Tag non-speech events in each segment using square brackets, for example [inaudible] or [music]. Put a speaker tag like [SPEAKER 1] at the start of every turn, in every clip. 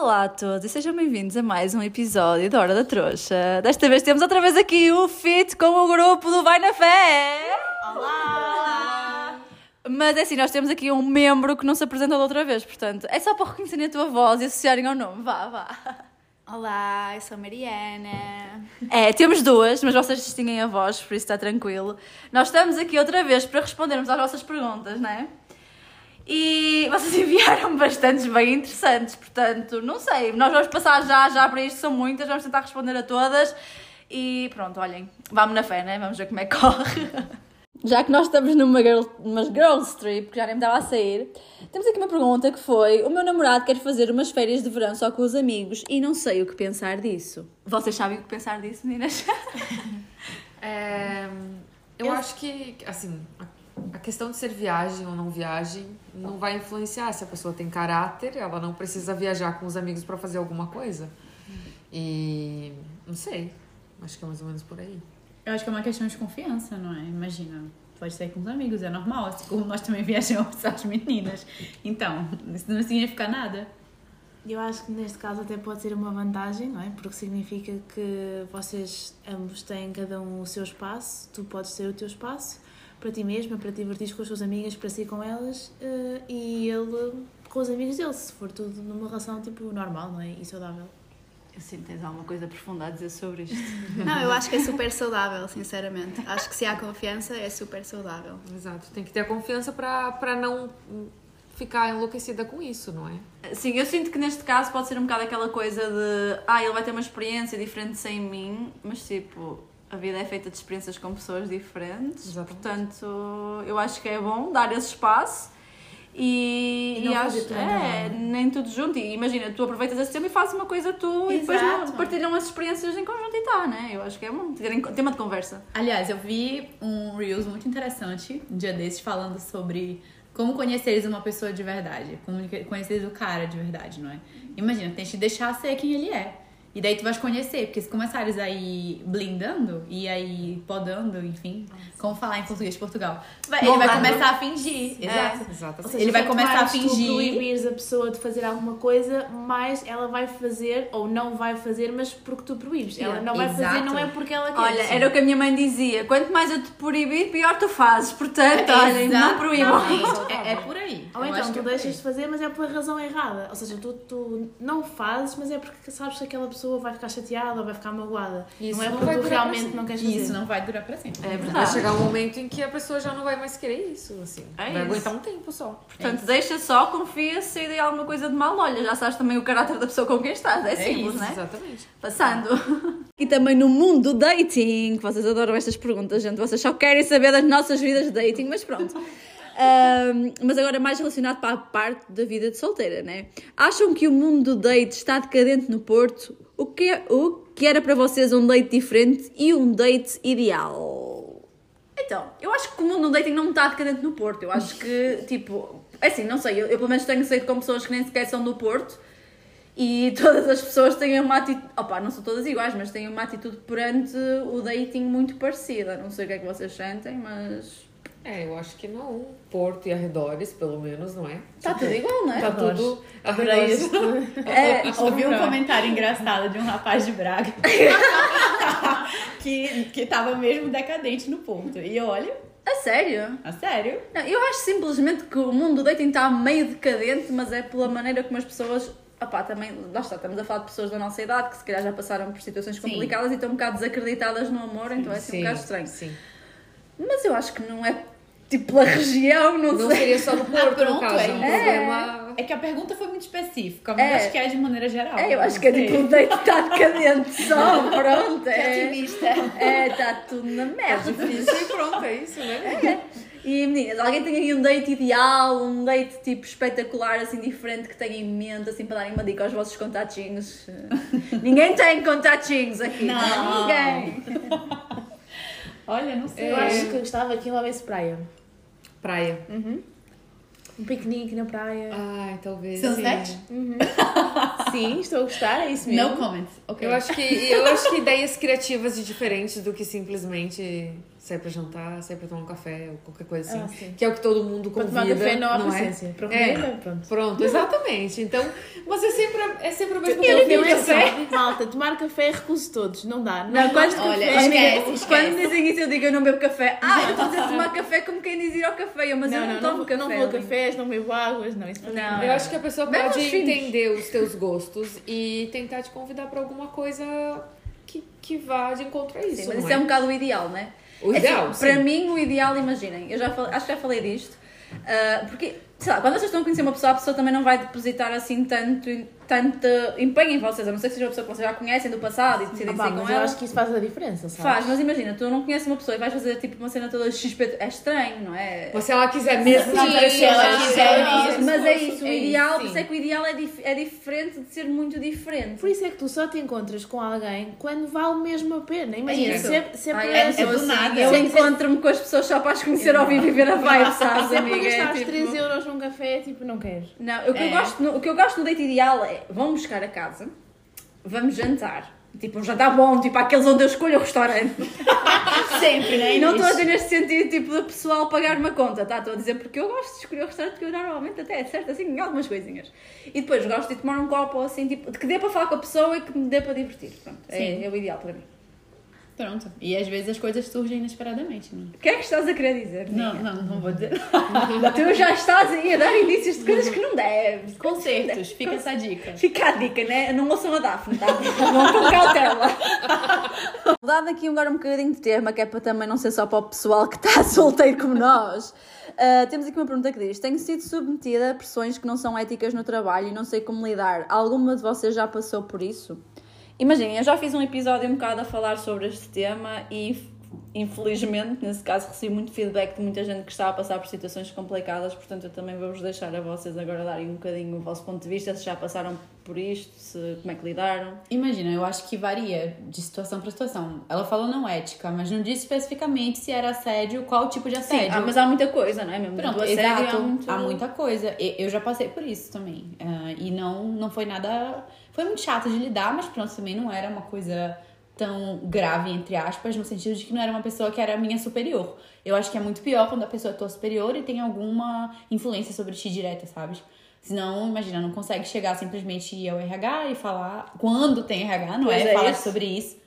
[SPEAKER 1] Olá a todos e sejam bem-vindos a mais um episódio da Hora da Trouxa. Desta vez temos outra vez aqui o fit com o grupo do Vai na Fé.
[SPEAKER 2] Olá!
[SPEAKER 1] Mas é assim, nós temos aqui um membro que não se apresentou da outra vez, portanto, é só para reconhecerem a tua voz e associarem ao nome. Vá, vá.
[SPEAKER 2] Olá, eu sou a Mariana.
[SPEAKER 1] É, temos duas, mas vocês distinguem a voz, por isso está tranquilo. Nós estamos aqui outra vez para respondermos às vossas perguntas, não é? E vocês [laughs] enviaram bastantes bem interessantes, portanto, não sei, nós vamos passar já, já para isto, são muitas, vamos tentar responder a todas. E pronto, olhem, vamos na fé, né? Vamos ver como é que corre. [laughs] Já que nós estamos numa girl, numa girls trip, que já nem me estava a sair, temos aqui uma pergunta que foi: O meu namorado quer fazer umas férias de verão só com os amigos e não sei o que pensar disso. Vocês sabem o que pensar disso, meninas? [laughs]
[SPEAKER 3] É, eu, acho que, assim, a, questão de ser viagem ou não viagem não vai influenciar. Se a pessoa tem caráter, ela não precisa viajar com os amigos para fazer alguma coisa. E não sei, acho que é mais ou menos por aí.
[SPEAKER 4] Eu acho que é uma questão de confiança, não é? Imagina, pode sair com os amigos, é normal, assim como nós também [laughs] viajamos as meninas. Então, isso não significa nada.
[SPEAKER 5] Eu acho que neste caso até pode ser uma vantagem, não é? Porque significa que vocês ambos têm cada um o seu espaço, tu podes ter o teu espaço para ti mesma, para te divertir com as tuas amigas, para si com elas eh, e ele com os amigos dele, se for tudo numa relação tipo normal, não é? E saudável.
[SPEAKER 1] Eu sinto que tens alguma coisa profunda a dizer sobre isto. [laughs]
[SPEAKER 2] Não, eu acho que é super saudável, sinceramente. Acho que se há confiança é super saudável.
[SPEAKER 3] Exato, tem que ter confiança para não ficar enlouquecida com isso, não é?
[SPEAKER 1] Sim, eu sinto que neste caso pode ser um bocado aquela coisa de ah, ele vai ter uma experiência diferente sem mim, mas tipo, a vida é feita de experiências com pessoas diferentes,
[SPEAKER 3] Exatamente.
[SPEAKER 1] portanto eu acho que é bom dar esse espaço e,
[SPEAKER 5] E não
[SPEAKER 1] acho
[SPEAKER 5] fazer tudo
[SPEAKER 1] é,
[SPEAKER 5] não.
[SPEAKER 1] nem tudo junto. E imagina, tu aproveitas esse tempo e fazes uma coisa tu e depois
[SPEAKER 5] Exato.
[SPEAKER 1] partilham as experiências em conjunto e tá, né? Eu acho que é bom terem tema de conversa.
[SPEAKER 4] Aliás, eu vi um Reels muito interessante, um dia desses, falando sobre como conheceres uma pessoa de verdade. Como conheceres o cara de verdade, não é? Imagina, tem que te deixar ser quem ele é. E daí tu vais conhecer, porque se começares aí blindando e aí podando, enfim, como falar em português de Portugal, vai- ele vai começar a fingir. Exato.
[SPEAKER 5] Ou
[SPEAKER 3] Exatamente.
[SPEAKER 5] seja,
[SPEAKER 4] Ele vai começar a
[SPEAKER 5] mais tu
[SPEAKER 4] fingir.
[SPEAKER 5] proibires a pessoa de fazer alguma coisa, mais ela vai fazer ou não vai fazer, mas porque tu proíbes. Ela não vai fazer,
[SPEAKER 4] Exato.
[SPEAKER 5] não é porque ela quer.
[SPEAKER 1] Olha, era o que a minha mãe dizia: quanto mais eu te proibir, pior tu fazes. Portanto, olhem, não proíbam.
[SPEAKER 4] Exatamente. É, é por aí.
[SPEAKER 5] Ou
[SPEAKER 4] Eu
[SPEAKER 5] então tu
[SPEAKER 4] é
[SPEAKER 5] deixas de fazer, mas é pela razão errada. Ou seja, tu, tu não fazes, mas é porque sabes que aquela pessoa vai ficar chateada ou vai ficar magoada.
[SPEAKER 3] Isso
[SPEAKER 5] não é
[SPEAKER 3] não
[SPEAKER 5] porque
[SPEAKER 3] vai
[SPEAKER 5] tu realmente
[SPEAKER 3] sempre.
[SPEAKER 5] não queres fazer.
[SPEAKER 4] isso não vai durar pra sempre.
[SPEAKER 1] É
[SPEAKER 3] Vai
[SPEAKER 1] verdade.
[SPEAKER 3] chegar um momento em que a pessoa já não vai mais querer isso, assim.
[SPEAKER 1] É
[SPEAKER 3] vai
[SPEAKER 1] isso.
[SPEAKER 3] aguentar um tempo só.
[SPEAKER 1] Portanto, deixa só, confia, se der alguma coisa de mal, olha, já sabes também o caráter da pessoa com quem estás. É simples,
[SPEAKER 4] isso,
[SPEAKER 1] não é?
[SPEAKER 3] Exatamente.
[SPEAKER 1] Passando. [laughs] E também no mundo do dating, que vocês adoram estas perguntas, gente. Vocês só querem saber das nossas vidas de dating, mas pronto. [laughs] Ahm, mas agora mais relacionado para a parte da vida de solteira, né? Acham que o mundo do date está decadente no Porto? O que, é- o que era para vocês um date diferente e um date ideal? Então, eu acho que o mundo do dating não está decadente no Porto. Eu acho que, tipo, é assim, não sei, eu, eu pelo menos tenho saído com pessoas que nem sequer são do Porto e [laughs] todas as pessoas têm uma atitude, opá, não são todas iguais, mas têm uma atitude perante o dating muito parecida. Não sei o que é que vocês sentem, mas
[SPEAKER 3] É, eu acho que não. Porto e arredores, pelo menos, não é?
[SPEAKER 1] está tudo igual, não é?
[SPEAKER 3] Tá tudo arredores.
[SPEAKER 4] isso. [laughs]
[SPEAKER 1] É,
[SPEAKER 4] Ouvi um comentário [laughs] engraçado de um rapaz de Braga [laughs] que, que tava mesmo decadente no Porto. E olha,
[SPEAKER 1] a sério?
[SPEAKER 4] a sério,
[SPEAKER 1] Não, eu acho simplesmente que o mundo do dating está meio decadente, mas é pela maneira como as pessoas. Opá, também, está, estamos a falar de pessoas da nossa idade que se calhar já passaram por situações
[SPEAKER 4] Sim.
[SPEAKER 1] complicadas e estão um bocado desacreditadas no amor, então é assim um bocado estranho.
[SPEAKER 3] Sim.
[SPEAKER 1] Mas eu acho que não é tipo pela região, não,
[SPEAKER 3] Não
[SPEAKER 1] sei.
[SPEAKER 3] seria só no Porto,
[SPEAKER 4] pronto,
[SPEAKER 3] no caso. É um
[SPEAKER 4] é.
[SPEAKER 3] problema...
[SPEAKER 4] é que a pergunta foi muito específica, mas
[SPEAKER 1] É.
[SPEAKER 4] acho que é de maneira geral.
[SPEAKER 1] É, eu acho
[SPEAKER 4] Não
[SPEAKER 1] que é tipo o date está decadente só, [laughs] pronto. É,
[SPEAKER 2] Otimista.
[SPEAKER 1] é, está tudo na
[SPEAKER 3] É
[SPEAKER 1] merda.
[SPEAKER 3] difícil e pronto, é isso, né?
[SPEAKER 1] E meninas, alguém tem aí um date ideal, um date tipo espetacular, assim diferente que tenha em mente, assim para darem uma dica aos vossos contatinhos? [laughs] Ninguém tem contatinhos aqui,
[SPEAKER 4] Não.
[SPEAKER 1] Ninguém. [laughs]
[SPEAKER 4] Olha, não sei.
[SPEAKER 5] Eu acho que gostava aqui em Love Praia.
[SPEAKER 3] Praia.
[SPEAKER 5] Um piquenique na praia.
[SPEAKER 3] Ai, talvez.
[SPEAKER 4] Sunset? [laughs]
[SPEAKER 5] Sim, estou a gostar, é isso mesmo.
[SPEAKER 4] No comments. Ok.
[SPEAKER 3] Eu acho que eu acho que ideias criativas e diferentes do que simplesmente sair para jantar, sair para tomar um café ou qualquer coisa assim.
[SPEAKER 5] Ah,
[SPEAKER 3] que é o que todo mundo convida.
[SPEAKER 5] tomar café não
[SPEAKER 3] não é?
[SPEAKER 5] Para
[SPEAKER 3] É.
[SPEAKER 5] comer, pronto.
[SPEAKER 3] Pronto, exatamente. Então, mas é sempre, é sempre o mesmo
[SPEAKER 5] Eu digo café. Malta, tomar café recuso todos. Não dá. Não,
[SPEAKER 1] Não, quando,
[SPEAKER 4] olha,
[SPEAKER 5] café.
[SPEAKER 4] esquece, esquece.
[SPEAKER 1] quando dizem isso, eu digo eu não bebo café. Ah, eu estou a tomar [laughs] café como quem diz ir ao café. Mas eu
[SPEAKER 5] Não,
[SPEAKER 1] não,
[SPEAKER 5] não,
[SPEAKER 1] tomo
[SPEAKER 5] não,
[SPEAKER 1] café.
[SPEAKER 5] não vou cafés, não bebo águas, não. Isso
[SPEAKER 1] Não.
[SPEAKER 5] não
[SPEAKER 3] Eu
[SPEAKER 5] é.
[SPEAKER 3] acho que a pessoa pode
[SPEAKER 1] filhos.
[SPEAKER 3] entender os teus gostos e tentar te convidar para alguma coisa que, que vá de encontro a isso.
[SPEAKER 1] Sim, mas
[SPEAKER 3] não
[SPEAKER 1] isso é um bocado o ideal, não é?
[SPEAKER 3] O
[SPEAKER 1] É assim,
[SPEAKER 3] ideal, sim.
[SPEAKER 1] para mim, o ideal, imaginem, eu já falei- acho que já falei disto, ah, porque, sei lá, quando vocês estão a conhecer uma pessoa, a pessoa também não vai depositar assim tanto, tanto empenho em vocês, a não ser que seja uma pessoa que vocês já conhecem do passado e decidem
[SPEAKER 5] Ah,
[SPEAKER 1] sair com
[SPEAKER 5] mas eu
[SPEAKER 1] ela.
[SPEAKER 5] acho que isso faz a diferença, sabe?
[SPEAKER 1] Faz, mas imagina, tu não conheces uma pessoa e vais fazer tipo uma cena toda XP, é estranho, não é?
[SPEAKER 3] Mas se ela quiser mesmo
[SPEAKER 5] Sim,
[SPEAKER 3] não aparecer,
[SPEAKER 5] se ela
[SPEAKER 3] ela
[SPEAKER 5] quiser.
[SPEAKER 1] Mas é isso, o
[SPEAKER 5] É
[SPEAKER 1] ideal, por
[SPEAKER 5] sim.
[SPEAKER 1] isso é que o ideal é, dif- é diferente de ser muito diferente.
[SPEAKER 5] Por isso é que tu só te encontras com alguém quando vale mesmo a pena. Imagina,
[SPEAKER 1] isso.
[SPEAKER 5] sempre, sempre
[SPEAKER 1] Ai, é,
[SPEAKER 5] assim,
[SPEAKER 1] é do
[SPEAKER 5] assim,
[SPEAKER 1] nada. Eu encontro-me com as pessoas só para as conhecer ao vivo e ver a vibe, [laughs] sabes,
[SPEAKER 5] Sempre
[SPEAKER 1] amiga? É
[SPEAKER 5] gastares
[SPEAKER 1] tipo-
[SPEAKER 5] 3 euros num café, tipo, não quero.
[SPEAKER 1] Não, o que, eu
[SPEAKER 4] É.
[SPEAKER 1] gosto no, o que eu gosto no date ideal é vão buscar a casa, vamos jantar. Tipo, um jantar bom, tipo aqueles onde eu escolho o restaurante. [laughs]
[SPEAKER 4] Sempre, né?
[SPEAKER 1] E não estou a dizer neste sentido, tipo, de pessoal pagar uma conta, tá? Estou a dizer porque eu gosto de escolher o restaurante que eu normalmente até acerto assim em algumas coisinhas. E depois gosto de tomar um copo assim, tipo, de que dê para falar com a pessoa e que me dê para divertir. Pronto, é, é o ideal para mim.
[SPEAKER 4] Pronto. E às vezes as coisas surgem inesperadamente, né?
[SPEAKER 1] O que é que estás a querer dizer?
[SPEAKER 4] Não, não, não vou dizer. [laughs]
[SPEAKER 1] Tu já estás aí a dar indícios de coisas que não deves.
[SPEAKER 4] Concertos, fica essa dica.
[SPEAKER 1] Fica a dica, né? Não ouçam a Daphne, tá? Vão com cautela. [laughs] Dado aqui agora um bocadinho de tema, que é para também não ser só para o pessoal que está [laughs] solteiro como nós. ah, temos aqui uma pergunta que diz: Tenho sido submetida a pressões que não são éticas no trabalho e não sei como lidar. Alguma de vocês já passou por isso? Imaginem, eu já fiz um episódio um bocado a falar sobre este tema e infelizmente, nesse caso, recebi muito feedback de muita gente que está a passar por situações complicadas, portanto eu também vou-vos deixar a vocês agora darem um bocadinho o vosso ponto de vista, se já passaram por isto, se, como é que lidaram.
[SPEAKER 4] Imagina, eu acho que varia de situação para situação. Ela falou não ética, mas não disse especificamente se era assédio, qual tipo de
[SPEAKER 1] Sim,
[SPEAKER 4] assédio.
[SPEAKER 1] ah, mas há muita coisa, não é mesmo?
[SPEAKER 4] Pronto, exato.
[SPEAKER 1] há muito-
[SPEAKER 4] Há muita coisa. Eu já passei por isso também. Ah, e não, não foi nada. Foi muito chato de lidar, mas pronto, também não era uma coisa tão grave, entre aspas, no sentido de que não era uma pessoa que era minha superior. Eu acho que é muito pior quando a pessoa é tua superior e tem alguma influência sobre ti direta, sabe? Senão, imagina, não consegue chegar simplesmente ir ao RH e falar quando tem RH, não
[SPEAKER 1] Pois
[SPEAKER 4] é?
[SPEAKER 1] é
[SPEAKER 4] falar sobre isso.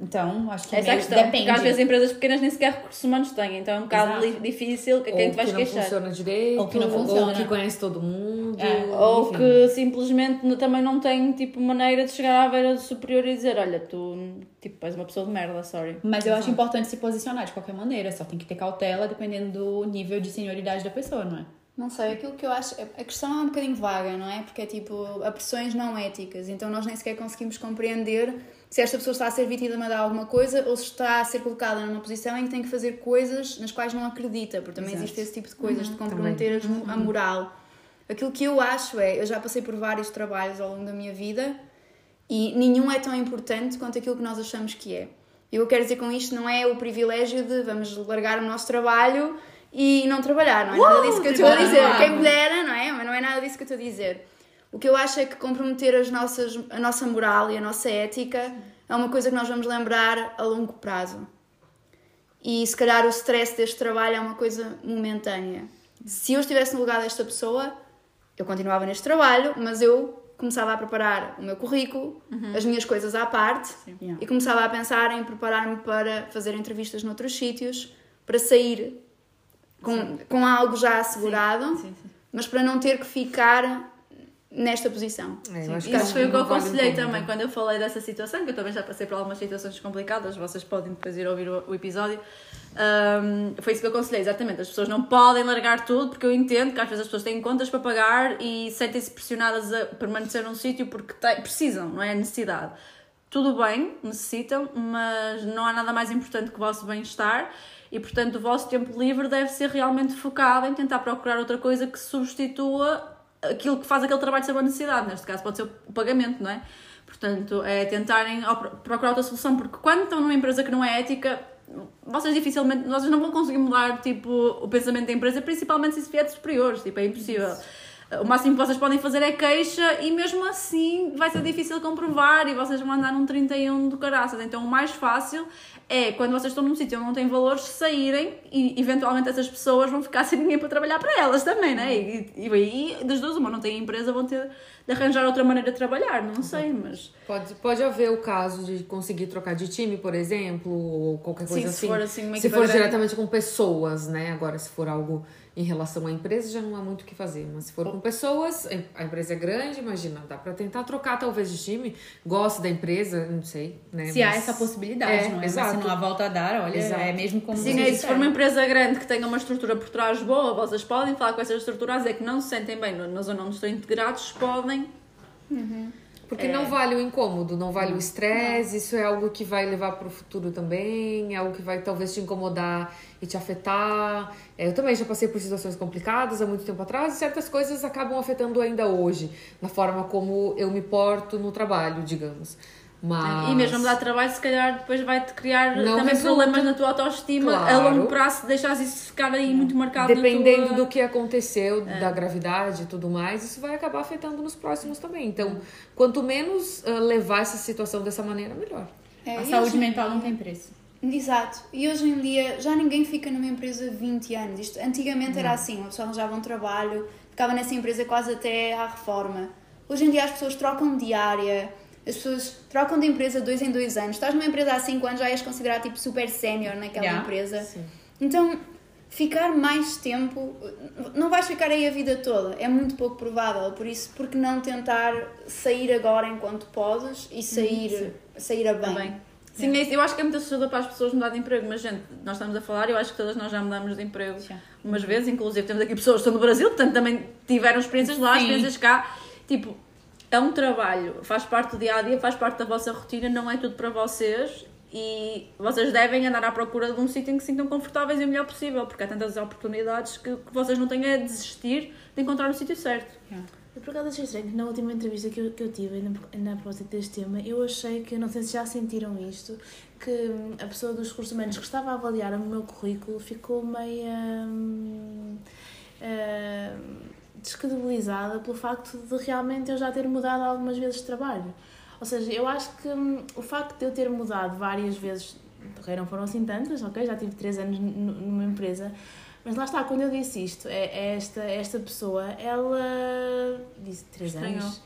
[SPEAKER 4] Então, acho que
[SPEAKER 1] Essa é a
[SPEAKER 4] meio,
[SPEAKER 1] questão,
[SPEAKER 4] depende.
[SPEAKER 1] porque às vezes empresas pequenas nem sequer recursos humanos têm, então é um bocado
[SPEAKER 4] Exato.
[SPEAKER 1] difícil que
[SPEAKER 3] Ou
[SPEAKER 1] quem te vais
[SPEAKER 3] que não
[SPEAKER 1] queixar.
[SPEAKER 3] funciona direito,
[SPEAKER 4] Ou que não
[SPEAKER 3] ou
[SPEAKER 4] funciona.
[SPEAKER 3] que conhece todo mundo.
[SPEAKER 4] É,
[SPEAKER 1] Ou
[SPEAKER 3] enfim.
[SPEAKER 1] que simplesmente também não tem tipo maneira de chegar à beira do superior e dizer, olha, tu tipo, és uma pessoa de merda, sorry.
[SPEAKER 4] Mas eu acho importante se posicionar de qualquer maneira, só tem que ter cautela dependendo do nível de senioridade da pessoa, não é?
[SPEAKER 2] Não sei, aquilo que eu acho. A questão é um bocadinho vaga, não é? Porque é tipo, há pressões não éticas, então nós nem sequer conseguimos compreender se esta pessoa está a ser vítima de alguma coisa ou se está a ser colocada numa posição em que tem que fazer coisas nas quais não acredita, porque também
[SPEAKER 4] Exato.
[SPEAKER 2] existe esse tipo de coisas, de comprometer as- a moral. Aquilo que eu acho é, eu já passei por vários trabalhos ao longo da minha vida e nenhum é tão importante quanto aquilo que nós achamos que é. E eu quero dizer com isto não é o privilégio de vamos largar o nosso trabalho e não trabalhar, não é nada disso que eu estou a dizer. Quem me dera, não é? Mas não é nada disso que eu estou a dizer. O que eu acho é que comprometer as nossas, a nossa moral e a nossa ética é uma coisa que nós vamos lembrar a longo prazo. E se calhar o stress deste trabalho é uma coisa momentânea. Se eu estivesse no lugar desta pessoa, eu continuava neste trabalho, mas eu começava a preparar o meu currículo, as minhas coisas à parte
[SPEAKER 4] Yeah.
[SPEAKER 2] e começava a pensar em preparar-me para fazer entrevistas noutros sítios, para sair com, com algo já assegurado,
[SPEAKER 1] Sim, sim.
[SPEAKER 2] mas para não ter que ficar nesta posição.
[SPEAKER 3] É, eu acho que
[SPEAKER 1] Isso foi o que eu aconselhei também quando eu falei dessa situação, que eu também já passei por algumas situações complicadas, vocês podem depois ir ouvir o, o episódio. Ahm, foi isso que eu aconselhei, exatamente. As pessoas não podem largar tudo, porque eu entendo que às vezes as pessoas têm contas para pagar e sentem-se pressionadas a permanecer num sítio porque têm- precisam, não é? Necessidade. Tudo bem, necessitam, mas não há nada mais importante que o vosso bem-estar e, portanto, o vosso tempo livre deve ser realmente focado em tentar procurar outra coisa que substitua aquilo que faz aquele trabalho ser uma necessidade. Neste caso, pode ser o pagamento, não é? Portanto, é tentarem procurar outra solução, porque quando estão numa empresa que não é ética, vocês dificilmente, vocês não vão conseguir mudar tipo, o pensamento da empresa, principalmente se isso vier de superiores, tipo, é impossível. O máximo que vocês podem fazer é queixa e mesmo assim vai ser difícil comprovar e vocês vão andar num 31 do caraças. Então o mais fácil é quando vocês estão num sítio onde não têm valores, saírem e eventualmente essas pessoas vão ficar [laughs] sem ninguém para trabalhar para elas também, né? E, e, e das duas, uma não tem empresa, vão ter de arranjar outra maneira de trabalhar, não sei, mas.
[SPEAKER 3] Pode, pode haver o caso de conseguir trocar de time, por exemplo, ou qualquer coisa
[SPEAKER 1] Sim,
[SPEAKER 3] assim.
[SPEAKER 1] se for assim,
[SPEAKER 3] se for diretamente com pessoas, né? Agora, se for algo em relação à empresa, já não há muito o que fazer. Mas se for com pessoas, a empresa é grande, imagina, dá pra tentar trocar talvez de time, gosta da empresa, não sei, né?
[SPEAKER 4] Se há
[SPEAKER 3] Mas-
[SPEAKER 4] essa possibilidade,
[SPEAKER 3] É,
[SPEAKER 4] não é?
[SPEAKER 3] exato.
[SPEAKER 4] Mas se não há volta a dar, olha,
[SPEAKER 3] Exato.
[SPEAKER 4] é mesmo como
[SPEAKER 1] Sim, é, se for uma empresa grande que tenha uma estrutura por trás boa, vocês podem falar com essa estrutura a dizer que não se sentem bem na zona onde estão integrados, podem.
[SPEAKER 3] Porque
[SPEAKER 1] É.
[SPEAKER 3] não vale o incômodo, não vale o estresse, isso é algo que vai levar para o futuro também, é algo que vai talvez te incomodar e te afetar. É, eu também já passei por situações complicadas há muito tempo atrás e certas coisas acabam afetando ainda hoje, na forma como eu me porto no trabalho, digamos. Mas...
[SPEAKER 1] E mesmo mudar de trabalho, se calhar depois vai-te criar
[SPEAKER 3] Não
[SPEAKER 1] também
[SPEAKER 3] resulta.
[SPEAKER 1] problemas na tua autoestima a
[SPEAKER 3] Claro.
[SPEAKER 1] longo prazo, se deixares isso ficar aí muito marcado
[SPEAKER 3] Dependendo
[SPEAKER 1] na tua...
[SPEAKER 3] do que aconteceu,
[SPEAKER 1] É.
[SPEAKER 3] da gravidade e tudo mais, isso vai acabar afetando nos próximos também. Então, quanto menos ah, levar essa situação dessa maneira, melhor.
[SPEAKER 2] É,
[SPEAKER 4] A saúde
[SPEAKER 2] hoje-
[SPEAKER 4] mental não tem preço.
[SPEAKER 2] Exato. E hoje em dia já ninguém fica numa empresa 20 anos. Isto, antigamente era assim, uma pessoa arranjava um trabalho, ficava nessa empresa quase até à reforma. Hoje em dia as pessoas trocam de área, as pessoas trocam de empresa dois em dois anos. Estás numa empresa há 5 anos, já és considerado tipo super sénior naquela
[SPEAKER 4] Já.
[SPEAKER 2] empresa.
[SPEAKER 3] Sim.
[SPEAKER 2] Então, ficar mais tempo, não vais ficar aí a vida toda, é muito pouco provável. Por isso, por que não tentar sair agora enquanto podes e sair, sair a bem?
[SPEAKER 1] Sim, é eu acho que é muito assustador para as pessoas mudar de emprego, mas gente, nós estamos a falar, eu acho que todas nós já mudamos de emprego
[SPEAKER 4] Já.
[SPEAKER 1] umas vezes, inclusive temos aqui pessoas que estão no Brasil, portanto também tiveram experiências lá,
[SPEAKER 4] Sim.
[SPEAKER 1] experiências cá. Tipo, é um trabalho, faz parte do dia a dia, faz parte da vossa rotina, não é tudo para vocês e vocês devem andar à procura de um sítio em que se sintam confortáveis e o melhor possível, porque há tantas oportunidades que, que vocês não têm a desistir de encontrar o sítio certo.
[SPEAKER 5] Eu por acaso achei estranho que na última entrevista que eu, que eu tive, ainda, ainda a propósito deste tema, eu achei que, não sei se já sentiram isto, que hum, a pessoa dos recursos humanos que estava a avaliar o meu currículo ficou meio hum, hum, descredibilizada pelo facto de realmente eu já ter mudado algumas vezes de trabalho. Ou seja, eu acho que hum, o facto de eu ter mudado várias vezes, ok, não foram assim tantas, ok, já tive três anos numa empresa, mas lá está, quando eu disse isto, é, é esta, esta pessoa, ela disse três
[SPEAKER 1] Estranhou.
[SPEAKER 5] anos.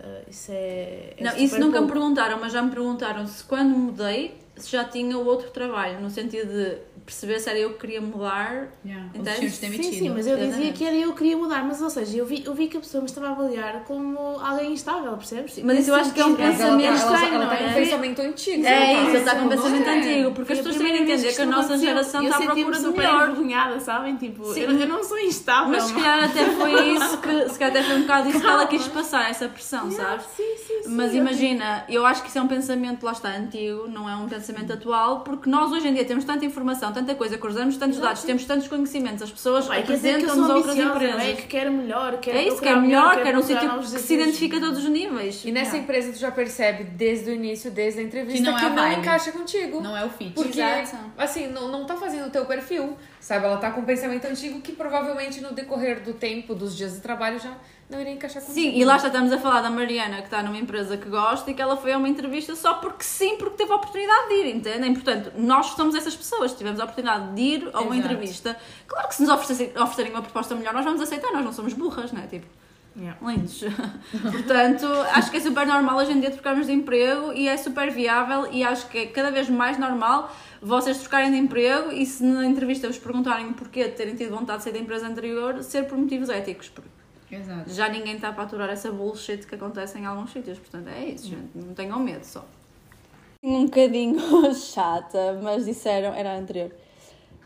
[SPEAKER 5] Ah, isso é. é
[SPEAKER 1] Não, isso nunca me
[SPEAKER 5] pouco.
[SPEAKER 1] perguntaram, mas já me perguntaram se quando mudei se já tinha outro trabalho, no sentido de perceber se era eu que queria mudar.
[SPEAKER 4] Yeah.
[SPEAKER 1] Então,
[SPEAKER 5] Sim, sim, mas eu dizia que era eu que queria mudar, mas ou seja, eu vi, eu vi que a pessoa me estava a avaliar como alguém instável, percebes?
[SPEAKER 1] Mas isso eu acho que é um pensamento
[SPEAKER 3] ela, ela,
[SPEAKER 1] estranho,
[SPEAKER 3] ela
[SPEAKER 1] não
[SPEAKER 3] tá com
[SPEAKER 1] é?
[SPEAKER 3] um pensamento antigo.
[SPEAKER 1] É
[SPEAKER 3] não
[SPEAKER 1] isso, está com um pensamento
[SPEAKER 3] é?
[SPEAKER 1] antigo, porque as pessoas têm
[SPEAKER 5] vez
[SPEAKER 1] entender que a nossa geração está à procura do melhor.
[SPEAKER 5] envergonhada, sabem? Tipo, eu não sou instável.
[SPEAKER 1] Mas se calhar até foi isso que, se calhar até foi um bocado isso que ela quis passar, essa pressão, sabes?
[SPEAKER 5] Sim, sim.
[SPEAKER 1] Mas
[SPEAKER 5] eu
[SPEAKER 1] imagina, eu acho que isso é um pensamento, lá está, antigo, não é um pensamento atual, porque nós hoje em dia temos tanta informação, tanta coisa, cruzamos tantos dados, temos tantos conhecimentos, as pessoas
[SPEAKER 5] quer que eu
[SPEAKER 1] apresentam-nos
[SPEAKER 5] sou
[SPEAKER 1] a outras
[SPEAKER 5] ambiciosa,
[SPEAKER 1] empresas.
[SPEAKER 5] é? Que quero melhor, quero
[SPEAKER 1] É isso, que é
[SPEAKER 5] procurar
[SPEAKER 1] melhor,
[SPEAKER 5] quero
[SPEAKER 1] quer um sítio que se identifica a todos os níveis.
[SPEAKER 3] E nessa empresa tu já percebe desde o início, desde a entrevista,
[SPEAKER 4] Que não é a
[SPEAKER 3] não encaixa contigo.
[SPEAKER 4] Não é o fit.
[SPEAKER 3] Porque,
[SPEAKER 2] Exato.
[SPEAKER 3] assim, não, não tá fazendo o teu perfil, sabe? Ela tá com um pensamento antigo que provavelmente no decorrer do tempo, dos dias de trabalho, já não iria encaixar contigo.
[SPEAKER 1] Sim, e lá já estamos a falar da Mariana, que está numa empresa que gosta e que ela foi a uma entrevista só porque sim, porque teve a oportunidade de ir, entendem? Portanto, nós somos essas pessoas, se tivemos a oportunidade de ir a uma
[SPEAKER 4] Exato.
[SPEAKER 1] entrevista, claro que se nos oferecerem, oferecerem uma proposta melhor, nós vamos aceitar, nós não somos burras, não é? Tipo,
[SPEAKER 5] Yeah.
[SPEAKER 1] lindos. [laughs] Portanto, acho que é super normal hoje em dia trocarmos de emprego e é super viável e acho que é cada vez mais normal vocês trocarem de emprego e se na entrevista vos perguntarem o porquê de terem tido vontade de sair da empresa anterior, ser por motivos éticos. porque
[SPEAKER 4] Exato.
[SPEAKER 1] já ninguém está para aturar essa bullshit que acontece em alguns sítios. Portanto, é isso, gente. Não tenham medo só. Um bocadinho [laughs] chata, mas disseram, era a anterior.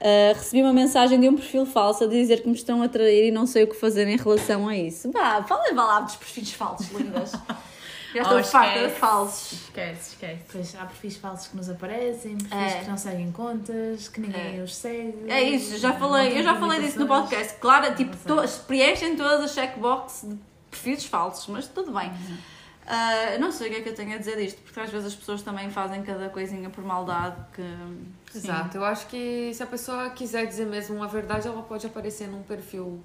[SPEAKER 1] Uh, recebi uma mensagem de um perfil falso a dizer que me estão a trair e não sei o que fazer em relação a isso. Vá, falem lá dos perfis falsos, lindas. [laughs] Já estou
[SPEAKER 4] Oh,
[SPEAKER 1] farta de falsos.
[SPEAKER 4] Esquece, esquece.
[SPEAKER 5] Pois há perfis falsos que nos aparecem, perfis
[SPEAKER 1] É.
[SPEAKER 5] que não seguem contas, que ninguém
[SPEAKER 1] É.
[SPEAKER 5] os segue.
[SPEAKER 1] É isso, já falei, eu já falei disso no podcast. Claro, tipo, to, preenchem todas as checkbox de perfis falsos, mas tudo bem.
[SPEAKER 5] Uhum.
[SPEAKER 1] Eu não sei o que é que eu tenho a dizer disto, porque às vezes as pessoas também fazem cada coisinha por maldade que.
[SPEAKER 3] Exato, eu acho que se a pessoa quiser dizer mesmo uma verdade, ela pode aparecer num perfil uh,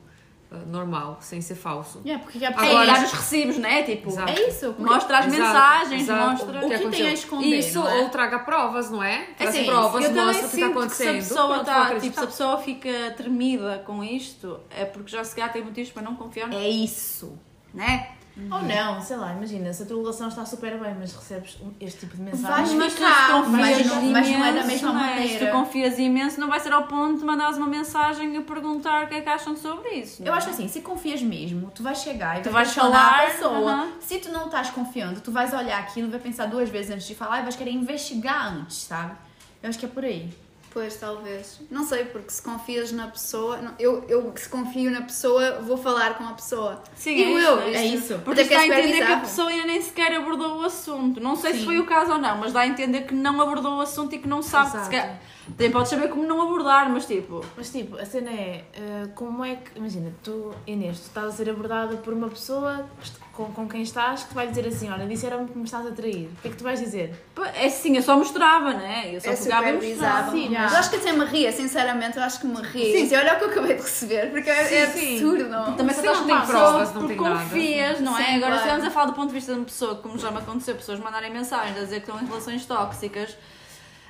[SPEAKER 3] normal, sem ser falso.
[SPEAKER 4] Yeah, porque que
[SPEAKER 1] É
[SPEAKER 4] pessoa-
[SPEAKER 3] Agora-
[SPEAKER 1] olhar os recibos, né? Tipo,
[SPEAKER 3] Exato.
[SPEAKER 4] É isso. porque-
[SPEAKER 1] mostra as
[SPEAKER 3] Exato,
[SPEAKER 1] mensagens,
[SPEAKER 3] exato.
[SPEAKER 1] mostra.
[SPEAKER 4] O que tem a esconder,
[SPEAKER 3] Isso,
[SPEAKER 4] não é?
[SPEAKER 3] ou traga provas, não é? Traz
[SPEAKER 4] assim,
[SPEAKER 3] provas, mostra o que está
[SPEAKER 1] sinto que
[SPEAKER 3] acontecendo.
[SPEAKER 1] se a pessoa, tá, tipo, se a pessoa fica tremida com isto, é porque já se calhar tem motivos para não confiar,
[SPEAKER 4] É isso.
[SPEAKER 1] né?
[SPEAKER 5] Ou não, sei lá, imagina, se a tua relação está super bem, mas recebes este tipo de
[SPEAKER 4] Vais
[SPEAKER 5] mensagem.
[SPEAKER 1] Mas tu
[SPEAKER 4] ficar,
[SPEAKER 1] confias
[SPEAKER 4] mas não- mas não é da mesma
[SPEAKER 1] não é? Se
[SPEAKER 4] maneira.
[SPEAKER 1] tu confias imenso, não vai ser ao ponto de mandares uma mensagem a perguntar o que é que acham sobre isso.
[SPEAKER 4] Eu acho assim, se confias mesmo, tu vais chegar e
[SPEAKER 1] Tu
[SPEAKER 4] vais
[SPEAKER 1] vais falar,
[SPEAKER 4] a pessoa. Se tu não estás confiando, tu vais olhar aquilo, vai pensar duas vezes antes de falar e vais querer investigar antes, sabe? Eu acho que é por aí.
[SPEAKER 2] Pois, talvez. Não sei, porque se confias na pessoa. não, Eu, eu se confio na pessoa, vou falar com a pessoa.
[SPEAKER 1] Sim,
[SPEAKER 2] Digo
[SPEAKER 1] é
[SPEAKER 2] eu.
[SPEAKER 1] isso,
[SPEAKER 4] é isso.
[SPEAKER 1] Porque
[SPEAKER 2] Até que
[SPEAKER 1] dá a
[SPEAKER 2] é
[SPEAKER 1] entender que a
[SPEAKER 2] bizarro.
[SPEAKER 1] pessoa ainda nem sequer abordou o assunto. Não sei se
[SPEAKER 4] Sim.
[SPEAKER 1] foi o caso ou não, mas dá a entender que não abordou o assunto e que não sabe.
[SPEAKER 3] Exato.
[SPEAKER 1] Também podes saber como não abordar, mas tipo.
[SPEAKER 5] Mas tipo, a cena é, eh, como é que, imagina, tu, Inês, tu estás a ser abordada por uma pessoa com, com quem estás que te vai dizer assim, olha, disseram-me que me estás a trair. O que é que tu vais dizer?
[SPEAKER 1] É assim, eu só mostrava, né? Eu só
[SPEAKER 2] É
[SPEAKER 1] pegava e mostrava.
[SPEAKER 5] Sim,
[SPEAKER 2] mas eu acho que até me ria, sinceramente, eu acho que me ria. Sim. olha o que eu acabei de receber, porque é, é
[SPEAKER 3] Sim.
[SPEAKER 2] absurdo.
[SPEAKER 1] Também
[SPEAKER 3] Sim,
[SPEAKER 1] se estás
[SPEAKER 3] não tem provas, não
[SPEAKER 1] porque
[SPEAKER 3] tem nada.
[SPEAKER 1] confias, não é?
[SPEAKER 2] Sim,
[SPEAKER 1] Agora, se
[SPEAKER 2] claro.
[SPEAKER 1] estivermos a falar do ponto de vista de uma pessoa, como já me aconteceu, pessoas mandarem mensagens a dizer que estão em relações tóxicas,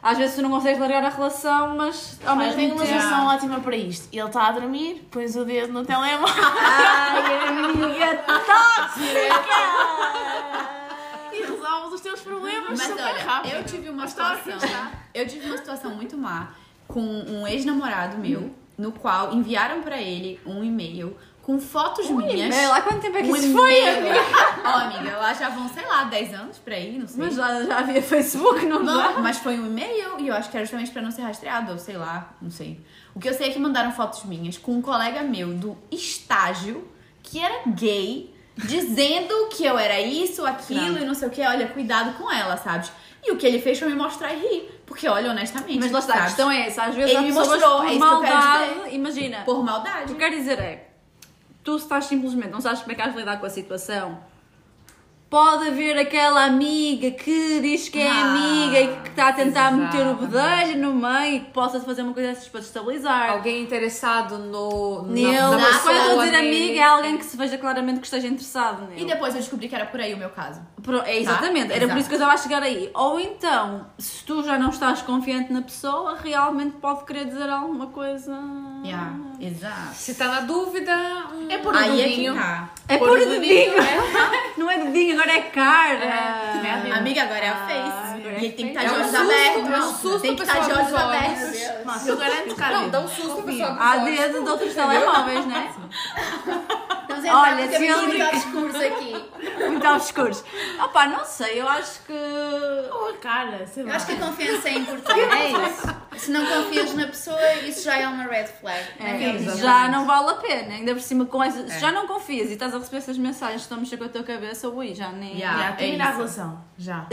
[SPEAKER 1] às vezes tu não consegues largar a relação, mas ao mesmo
[SPEAKER 5] tenho uma
[SPEAKER 1] tempo.
[SPEAKER 5] solução ótima para isto. Ele está a dormir, pões o dedo no telemóvel
[SPEAKER 1] Ai, amiga tóxica!
[SPEAKER 5] e resolves os teus problemas
[SPEAKER 4] Mas olha,
[SPEAKER 5] rápido.
[SPEAKER 4] eu tive uma situação. Eu tive uma situação muito má com um ex-namorado meu, no qual enviaram pra ele um e-mail com fotos minhas.
[SPEAKER 1] Meu, lá quanto tempo é que
[SPEAKER 4] um
[SPEAKER 1] isso foi, amiga?
[SPEAKER 4] Ó, amiga, lá já vão, sei lá, 10 anos pra aí, não sei.
[SPEAKER 1] Mas já, já havia Facebook, não, já?
[SPEAKER 4] Mas foi um e-mail e eu acho que era justamente pra não ser rastreado, ou sei lá, não sei. O que eu sei é que mandaram fotos minhas com um colega meu do estágio que era gay, dizendo que eu era isso, aquilo e não sei o que. Olha, cuidado com ela, sabe? E o que ele fez foi me mostrar e rir. Porque, olha, honestamente.
[SPEAKER 1] Mas lá está, a questão é essa. Às vezes
[SPEAKER 4] Ele
[SPEAKER 1] há
[SPEAKER 4] me mostrou,
[SPEAKER 1] por
[SPEAKER 4] é que
[SPEAKER 1] maldade. Imagina,
[SPEAKER 4] Por
[SPEAKER 1] o
[SPEAKER 4] maldade.
[SPEAKER 1] que eu quero dizer é, tu estás simplesmente, não sabes como é que de lidar com a situação, pode haver aquela amiga que diz que é
[SPEAKER 4] Ah,
[SPEAKER 1] amiga e que está a tentar meter o
[SPEAKER 3] exatamente.
[SPEAKER 1] bedelho no meio e que possa fazer uma coisa dessas para destabilizar.
[SPEAKER 3] Alguém interessado no, na-
[SPEAKER 1] Nele,
[SPEAKER 3] na
[SPEAKER 1] mas quando eu estou a
[SPEAKER 3] pessoa
[SPEAKER 1] dizer amiga, é alguém que se veja claramente que esteja interessado nele.
[SPEAKER 4] E depois eu descobri que era por aí o meu caso.
[SPEAKER 1] Pro- É exatamente, era por
[SPEAKER 4] Exato.
[SPEAKER 1] isso que eu estava a chegar aí. Ou então, se tu já não estás confiante na pessoa, realmente pode querer dizer alguma coisa.
[SPEAKER 4] Yeah, exato.
[SPEAKER 3] Se tá na dúvida, hum,
[SPEAKER 5] É por um
[SPEAKER 4] Aí é que
[SPEAKER 5] dedinho.
[SPEAKER 4] tá.
[SPEAKER 1] É
[SPEAKER 5] Pôr
[SPEAKER 1] pôr
[SPEAKER 5] o
[SPEAKER 1] o dedinho. [laughs] Não é dedinho, agora é cara.
[SPEAKER 5] É.
[SPEAKER 4] Amiga, agora é a
[SPEAKER 1] Ah,
[SPEAKER 4] face.
[SPEAKER 1] agora é
[SPEAKER 4] e ele tem que estar de
[SPEAKER 3] É
[SPEAKER 4] olhos abertos.
[SPEAKER 3] é um susto
[SPEAKER 4] tem que
[SPEAKER 3] a
[SPEAKER 4] estar de
[SPEAKER 3] pessoa
[SPEAKER 4] olhos
[SPEAKER 3] com os olhos.
[SPEAKER 4] abertos.
[SPEAKER 5] Nossa, eu garanto, cara.
[SPEAKER 3] Não, dá um susto a pessoa.
[SPEAKER 1] Há dedo de outros telemóveis, é?
[SPEAKER 2] A entrar
[SPEAKER 1] Olha, se ele-
[SPEAKER 2] muito obscuros aqui.
[SPEAKER 1] Muito obscuros. Opá, não sei, eu acho que.
[SPEAKER 5] Ou a cara, sei
[SPEAKER 2] Eu
[SPEAKER 5] lá.
[SPEAKER 2] acho que a confiança é importante.
[SPEAKER 1] É isso.
[SPEAKER 2] Se não confias na pessoa, isso já é uma red flag.
[SPEAKER 1] É,
[SPEAKER 2] opinião.
[SPEAKER 1] já não vale a pena, ainda por cima com essa. Se já não confias e estás a receber essas mensagens que estão a mexer com a tua cabeça, ui, já nem.
[SPEAKER 4] Yeah.
[SPEAKER 5] Já,
[SPEAKER 4] é
[SPEAKER 5] terminar a
[SPEAKER 4] isso.
[SPEAKER 5] relação. [laughs] Já.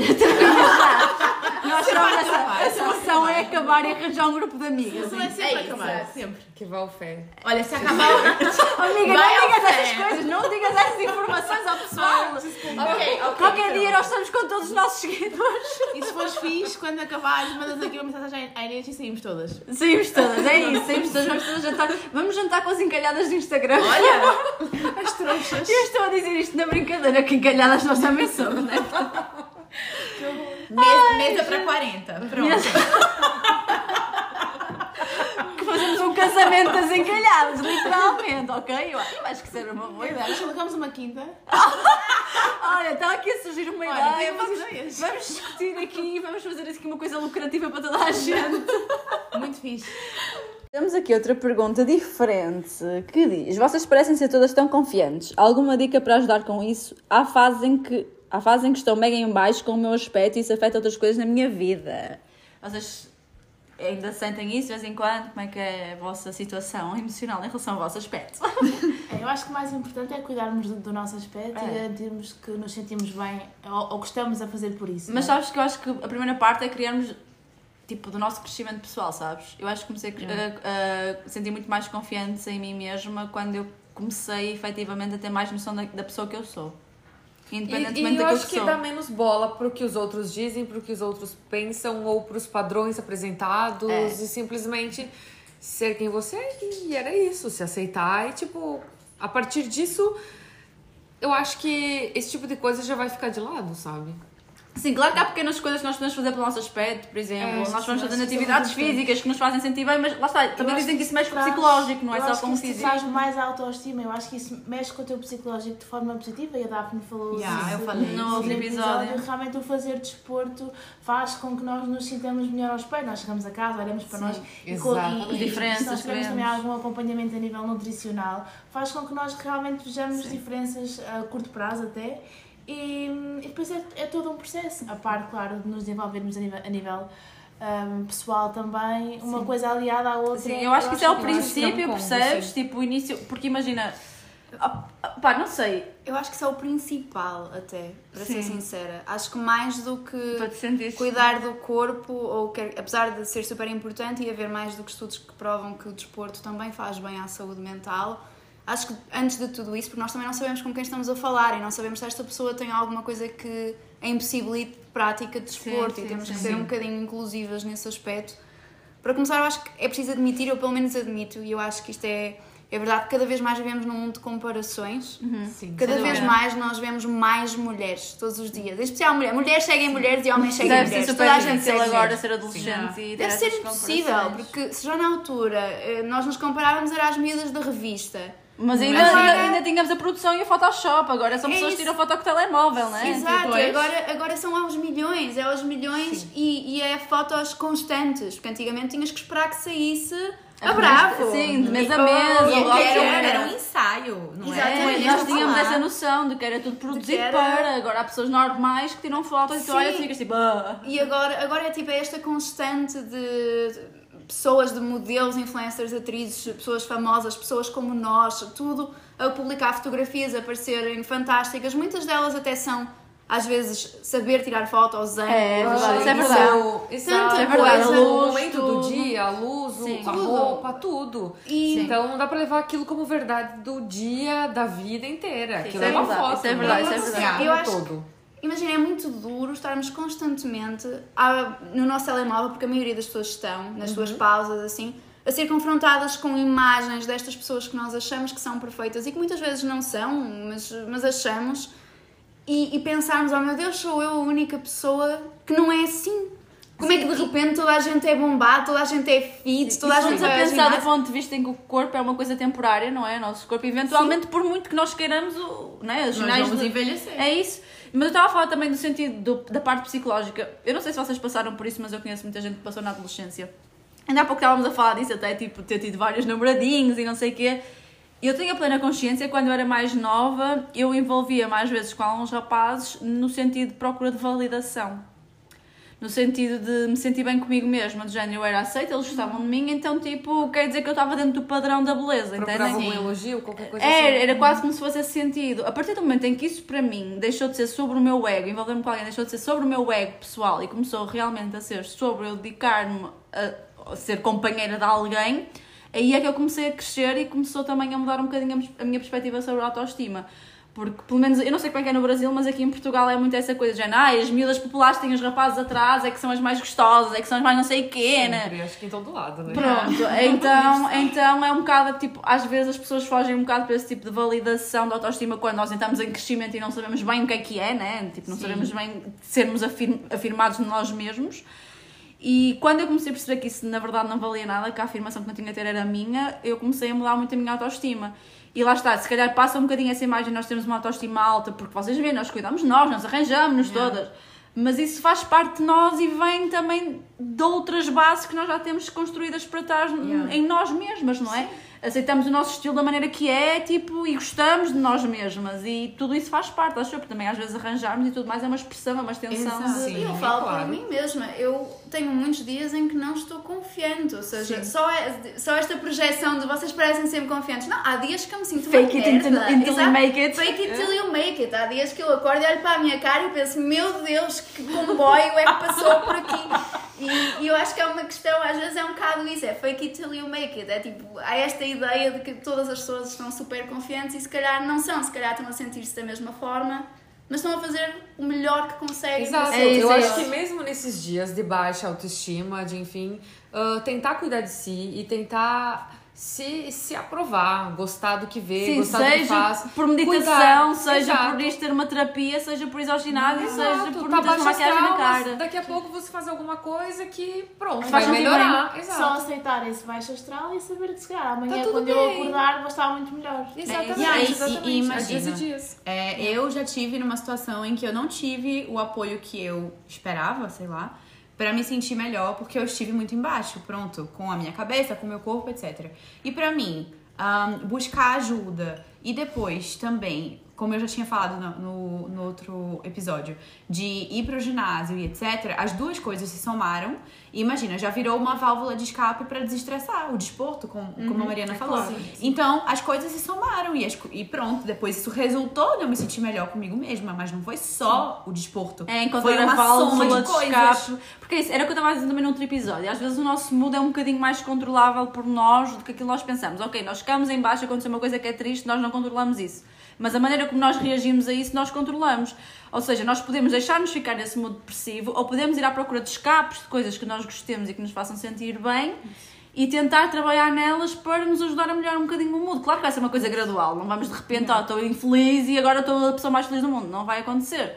[SPEAKER 1] Nós chamamos essa, essa solução é acabar e arranjar um grupo de amigas.
[SPEAKER 5] Isso sempre
[SPEAKER 4] É isso,
[SPEAKER 5] acabar. Sempre.
[SPEAKER 3] Que vai o fé.
[SPEAKER 4] Olha, se acabar. [laughs]
[SPEAKER 1] Amiga, [laughs]
[SPEAKER 4] Vai
[SPEAKER 1] não
[SPEAKER 4] ao
[SPEAKER 1] digas essas coisas, não digas essas informações ao pessoal.
[SPEAKER 2] Ok, ok.
[SPEAKER 1] Qualquer dia nós estamos com todos os nossos seguidores.
[SPEAKER 5] E se fores fixe, quando acabares, mandas aqui uma mensagem à Inês e saímos todas.
[SPEAKER 1] Saímos todas, é isso, saímos todas, vamos todas jantar. Vamos jantar com as encalhadas do Instagram.
[SPEAKER 4] Olha, [laughs]
[SPEAKER 5] As trouxas.
[SPEAKER 1] Eu estou a dizer isto na brincadeira, que encalhadas nós também somos, né?
[SPEAKER 4] mesa, mesa para 40. Pronto.
[SPEAKER 1] Que fazemos um casamento das encalhadas, literalmente, ok? Eu eu acho que isso era uma boa ideia.
[SPEAKER 5] Colocamos uma quinta.
[SPEAKER 1] Olha, está aqui a surgir uma
[SPEAKER 5] Olha,
[SPEAKER 1] ideia. Vamos,
[SPEAKER 5] ideias.
[SPEAKER 1] vamos discutir aqui, vamos fazer aqui uma coisa lucrativa para toda a gente.
[SPEAKER 5] Muito fixe.
[SPEAKER 1] Temos aqui outra pergunta diferente que diz: Vocês parecem ser todas tão confiantes. Alguma dica para ajudar com isso? Há fases em que, há fases em que estou mega em baixo com o meu aspecto e isso afeta outras coisas na minha vida. Vocês ainda sentem isso de vez em quando? Como é que é a vossa situação emocional em relação ao vosso aspecto?
[SPEAKER 5] É, Eu acho que o mais importante é cuidarmos do, do nosso aspecto
[SPEAKER 1] É.
[SPEAKER 5] e garantirmos que nos sentimos bem ou, ou que estamos a fazer por isso.
[SPEAKER 1] Mas
[SPEAKER 5] não é?
[SPEAKER 1] sabes que eu acho que a primeira parte é criarmos tipo do nosso crescimento pessoal, sabes? Eu acho que comecei a, a- a sentir muito mais confiante em mim mesma quando eu comecei efetivamente a ter mais noção da, da pessoa que eu sou.
[SPEAKER 3] E,
[SPEAKER 1] Independentemente
[SPEAKER 3] e eu
[SPEAKER 1] daquilo
[SPEAKER 3] acho
[SPEAKER 1] que
[SPEAKER 3] dá menos bola pro que os outros dizem, pro que os outros pensam, ou pros padrões apresentados,
[SPEAKER 1] É.
[SPEAKER 3] e simplesmente ser quem você é, e era isso, se aceitar e tipo, a partir disso, eu acho que esse tipo de coisa já vai ficar de lado, sabe?
[SPEAKER 1] Sim, claro que há pequenas coisas que nós podemos fazer pelo nosso aspecto, por exemplo.
[SPEAKER 3] É,
[SPEAKER 1] nós vamos
[SPEAKER 5] sim,
[SPEAKER 1] fazendo atividades físicas que nos fazem sentir bem, mas lá está, também dizem que isso mexe com o psicológico, não é só com o físico.
[SPEAKER 5] traz mais autoestima, eu acho que isso mexe com o teu psicológico de forma positiva e a Daphne falou
[SPEAKER 4] Yeah,
[SPEAKER 5] isso
[SPEAKER 4] eu falei
[SPEAKER 5] no outro
[SPEAKER 1] No episódio.
[SPEAKER 5] Realmente o fazer desporto faz com que nós nos sintamos melhor aos pés. Nós chegamos a casa, olhamos para
[SPEAKER 1] Sim,
[SPEAKER 5] nós e,
[SPEAKER 3] exato.
[SPEAKER 5] e,
[SPEAKER 1] As
[SPEAKER 5] e
[SPEAKER 1] diferenças
[SPEAKER 5] se nós
[SPEAKER 1] que
[SPEAKER 5] tivermos também algum acompanhamento a nível nutricional, faz com que nós realmente vejamos diferenças a curto prazo até. E, e depois é, é todo um processo, a par, claro, de nos desenvolvermos a nível, a nível hum, pessoal também, uma coisa aliada à outra.
[SPEAKER 1] Sim, eu acho que isso é o
[SPEAKER 3] é um
[SPEAKER 1] princípio,
[SPEAKER 3] combo,
[SPEAKER 1] percebes?
[SPEAKER 3] sim.
[SPEAKER 1] Tipo, o início, porque imagina, ah, ah, pá, não sei,
[SPEAKER 2] Eu acho que isso é o principal, até, para ser
[SPEAKER 1] Sim.
[SPEAKER 2] sincera. Acho que mais do que cuidar do corpo, ou quer, apesar de ser super importante e haver mais do que estudos que provam que o desporto também faz bem à saúde mental, acho que antes de tudo isso, porque nós também não sabemos com quem estamos a falar e não sabemos se esta pessoa tem alguma coisa que a impossibilite de prática de desporto
[SPEAKER 1] sim,
[SPEAKER 2] e temos
[SPEAKER 1] sim,
[SPEAKER 2] que ser
[SPEAKER 3] sim.
[SPEAKER 2] um bocadinho inclusivas nesse aspecto. Para começar, eu acho que é preciso admitir, eu pelo menos admito, e eu acho que isto é, é verdade, cada vez mais vivemos num mundo de comparações.
[SPEAKER 3] Sim.
[SPEAKER 2] Cada vez mais nós vemos mais mulheres todos os dias. Em especial mulheres. Mulheres seguem mulheres e homens seguem
[SPEAKER 1] Deve ser
[SPEAKER 2] mulheres.
[SPEAKER 1] super
[SPEAKER 2] Toda a gente segue
[SPEAKER 1] agora ser adolescente e
[SPEAKER 2] Deve ser impossível, porque se já na altura eh, nós nos comparávamos era às miúdas da revista.
[SPEAKER 1] Mas ainda,
[SPEAKER 2] Mas
[SPEAKER 1] ainda, ainda tínhamos a produção e o Photoshop, agora são
[SPEAKER 2] É
[SPEAKER 1] pessoas que tiram foto com o telemóvel, não é?
[SPEAKER 2] Exato,
[SPEAKER 1] Tipo,
[SPEAKER 2] agora, agora são aos milhões, é aos milhões e, e é fotos constantes, porque antigamente tinhas que esperar que saísse a bravo.
[SPEAKER 1] Sim, de mês a mês, ou logo
[SPEAKER 2] era-
[SPEAKER 4] Era,
[SPEAKER 1] era.
[SPEAKER 4] um ensaio, não
[SPEAKER 2] Exatamente.
[SPEAKER 4] é?
[SPEAKER 1] Nós tínhamos essa noção de que era tudo produzido
[SPEAKER 2] era-
[SPEAKER 1] para. Agora há pessoas normais que tiram fotos e tu olhas e ficas tipo. "Ah".
[SPEAKER 2] E agora, agora é tipo é esta constante de de pessoas, de modelos, influencers, atrizes, pessoas famosas, pessoas como nós, tudo a publicar fotografias, a parecerem fantásticas. Muitas delas até são, às vezes, saber tirar fotos, ângulos,
[SPEAKER 1] É verdade, isso é
[SPEAKER 2] edição.
[SPEAKER 1] verdade.
[SPEAKER 3] Exato,
[SPEAKER 2] Tanta
[SPEAKER 3] é
[SPEAKER 2] coisa.
[SPEAKER 3] verdade.
[SPEAKER 1] luz,
[SPEAKER 3] O momento
[SPEAKER 1] tudo.
[SPEAKER 3] do dia, a luz, o-
[SPEAKER 1] Sim.
[SPEAKER 3] a
[SPEAKER 2] Tudo.
[SPEAKER 3] roupa, tudo.
[SPEAKER 2] E-
[SPEAKER 3] Então não dá pra levar aquilo como verdade do dia, da vida inteira. Aquilo
[SPEAKER 1] é
[SPEAKER 3] é uma
[SPEAKER 1] verdade,
[SPEAKER 3] foto.
[SPEAKER 1] isso é verdade, isso é verdade.
[SPEAKER 2] Eu acho
[SPEAKER 3] todo.
[SPEAKER 2] Imagina, é muito duro estarmos constantemente a- no nosso telemóvel, porque a maioria das pessoas estão, nas suas pausas, assim, a ser confrontadas com imagens destas pessoas que nós achamos que são perfeitas e que muitas vezes não são, mas, mas achamos, e, e pensarmos, oh meu Deus, sou eu a única pessoa que não é assim. Como é que de repente toda a gente é bombada, toda a gente é fit, toda a gente
[SPEAKER 1] formos a pensar do ponto de vista em que o corpo é uma coisa temporária, não é? O nosso corpo, eventualmente, por muito que nós queiramos, o, não é? os
[SPEAKER 4] Nós
[SPEAKER 1] sinais
[SPEAKER 4] vamos
[SPEAKER 1] de-
[SPEAKER 4] envelhecer.
[SPEAKER 1] É isso. Mas eu estava a falar também do sentido do- da parte psicológica. Eu não sei se vocês passaram por isso, mas eu conheço muita gente que passou na adolescência. Ainda há pouco estávamos a falar disso, até tipo, ter tido vários namoradinhos e não sei o quê. Eu tenho a plena consciência, quando eu era mais nova, eu envolvia mais vezes com alguns rapazes no sentido de procura de validação. No sentido de me sentir bem comigo mesma, de género eu era aceita, eles gostavam de mim, então tipo, quer dizer que eu estava dentro do padrão da beleza,
[SPEAKER 3] Procurava
[SPEAKER 1] entendem?
[SPEAKER 3] um elogio, qualquer coisa
[SPEAKER 1] Era,
[SPEAKER 3] assim.
[SPEAKER 1] era quase como se fosse esse sentido. A partir do momento em que isso para mim deixou de ser sobre o meu ego, envolver-me com alguém deixou de ser sobre o meu ego pessoal e começou realmente a ser sobre eu dedicar-me a, ser companheira de alguém, aí é que eu comecei a crescer e começou também a mudar um bocadinho a minha perspectiva sobre a autoestima. Porque, pelo menos, eu não sei como é que é no Brasil, mas aqui em Portugal é muito essa coisa, já, ah, as miúdas populares têm os rapazes atrás, é que são as mais gostosas, é que são as mais não sei o quê, né?
[SPEAKER 3] Sempre, acho que em todo lado, né?
[SPEAKER 1] Pronto, [laughs] então, então é um bocado tipo, às vezes as pessoas fogem um bocado para esse tipo de validação de autoestima quando nós entramos em crescimento e não sabemos bem o que é que é, né? Tipo, não sabemos bem sermos afirm- afirmados de nós mesmos. E quando eu comecei a perceber que isso na verdade não valia nada, que a afirmação que eu tinha a ter era minha, eu comecei a mudar muito a minha autoestima. E lá está, se calhar passa um bocadinho essa imagem, nós temos uma autoestima alta, porque vocês veem, nós cuidamos de nós, nós arranjamos-nos todas. Mas isso faz parte de nós e vem também de outras bases que nós já temos construídas para trás
[SPEAKER 4] Yeah.
[SPEAKER 1] em nós mesmas, não é? Aceitamos o nosso estilo da maneira que é, tipo, e gostamos de nós mesmas. E tudo isso faz parte, acho eu, porque também às vezes arranjarmos e tudo mais é uma expressão, é uma extensão
[SPEAKER 4] Exato.
[SPEAKER 1] de...
[SPEAKER 3] Sim,
[SPEAKER 2] eu
[SPEAKER 3] é
[SPEAKER 2] falo
[SPEAKER 3] claro.
[SPEAKER 2] por mim mesma, eu tenho muitos dias em que não estou confiante, ou seja, só, é, só esta projeção de vocês parecem sempre confiantes. Não, há dias que eu me sinto uma
[SPEAKER 1] Fake it until-
[SPEAKER 2] merda.
[SPEAKER 1] until you
[SPEAKER 2] Exato.
[SPEAKER 1] make it.
[SPEAKER 2] Fake it till you make it. Há dias que eu acordo e olho para a minha cara e penso, meu Deus, que comboio é que passou por aqui. E, e eu acho que é uma questão, às vezes é um bocado isso, é fake it till you make it. É tipo, há esta ideia de que todas as pessoas estão super confiantes e se calhar não são, se calhar estão a sentir-se da mesma forma. Mas estão a fazer o melhor que conseguem.
[SPEAKER 3] Exato,
[SPEAKER 1] É
[SPEAKER 3] eu
[SPEAKER 1] é
[SPEAKER 3] acho que mesmo nesses dias de baixa autoestima, de enfim, ah, tentar cuidar de si e tentar se, se aprovar, gostar do que vê,
[SPEAKER 1] Sim,
[SPEAKER 3] gostar do que
[SPEAKER 1] seja
[SPEAKER 3] faz.
[SPEAKER 1] por meditação,
[SPEAKER 3] cuidar.
[SPEAKER 1] seja
[SPEAKER 3] Exato.
[SPEAKER 1] por isto ter uma terapia, seja por ir ao ginásio, seja por
[SPEAKER 3] tá
[SPEAKER 1] meter maquiagem na cara.
[SPEAKER 3] Daqui a pouco você faz alguma coisa que, pronto, vai melhorar.
[SPEAKER 5] Só aceitar esse baixo astral e saber que se calhar amanhã,
[SPEAKER 3] Tá
[SPEAKER 5] quando eu
[SPEAKER 3] bem.
[SPEAKER 5] acordar, vou estar muito melhor.
[SPEAKER 3] Exatamente,
[SPEAKER 4] E aí, e-
[SPEAKER 3] exatamente.
[SPEAKER 4] e
[SPEAKER 3] dias e
[SPEAKER 4] imagina.
[SPEAKER 3] dias.
[SPEAKER 4] É, eu já tive numa situação em que eu não tive o apoio que eu esperava, sei lá, pra me sentir melhor, porque eu estive muito embaixo, pronto, com a minha cabeça, com o meu corpo, etc. E pra mim, ahn, buscar ajuda e depois também, como eu já tinha falado no, no, no outro episódio, de ir pro ginásio e etc., as duas coisas se somaram. E imagina, já virou uma válvula de escape pra desestressar, o desporto, como, como a Mariana falou. Então, as coisas se somaram e, as e pronto, depois isso resultou de eu me sentir melhor comigo mesma, mas não foi só o desporto.
[SPEAKER 1] É
[SPEAKER 4] foi uma
[SPEAKER 1] válvula
[SPEAKER 4] de
[SPEAKER 1] de
[SPEAKER 4] coisas.
[SPEAKER 1] escape. Porque é isso, era o que eu estava dizer também no outro episódio. Às vezes o nosso mood é um bocadinho mais controlável por nós do que aquilo que nós pensamos. Ok, nós ficamos em baixo, aconteceu uma coisa que é triste, nós não controlamos isso. Mas a maneira como nós reagimos a isso, nós controlamos. Ou seja, nós podemos deixar-nos ficar nesse mood depressivo ou podemos ir à procura de escapes, de coisas que nós gostemos e que nos façam sentir bem e tentar trabalhar nelas para nos ajudar a melhorar um bocadinho o mood. Claro que vai ser uma coisa gradual, não vamos de repente, ah, estou infeliz e agora estou a pessoa mais feliz do mundo. Não vai acontecer.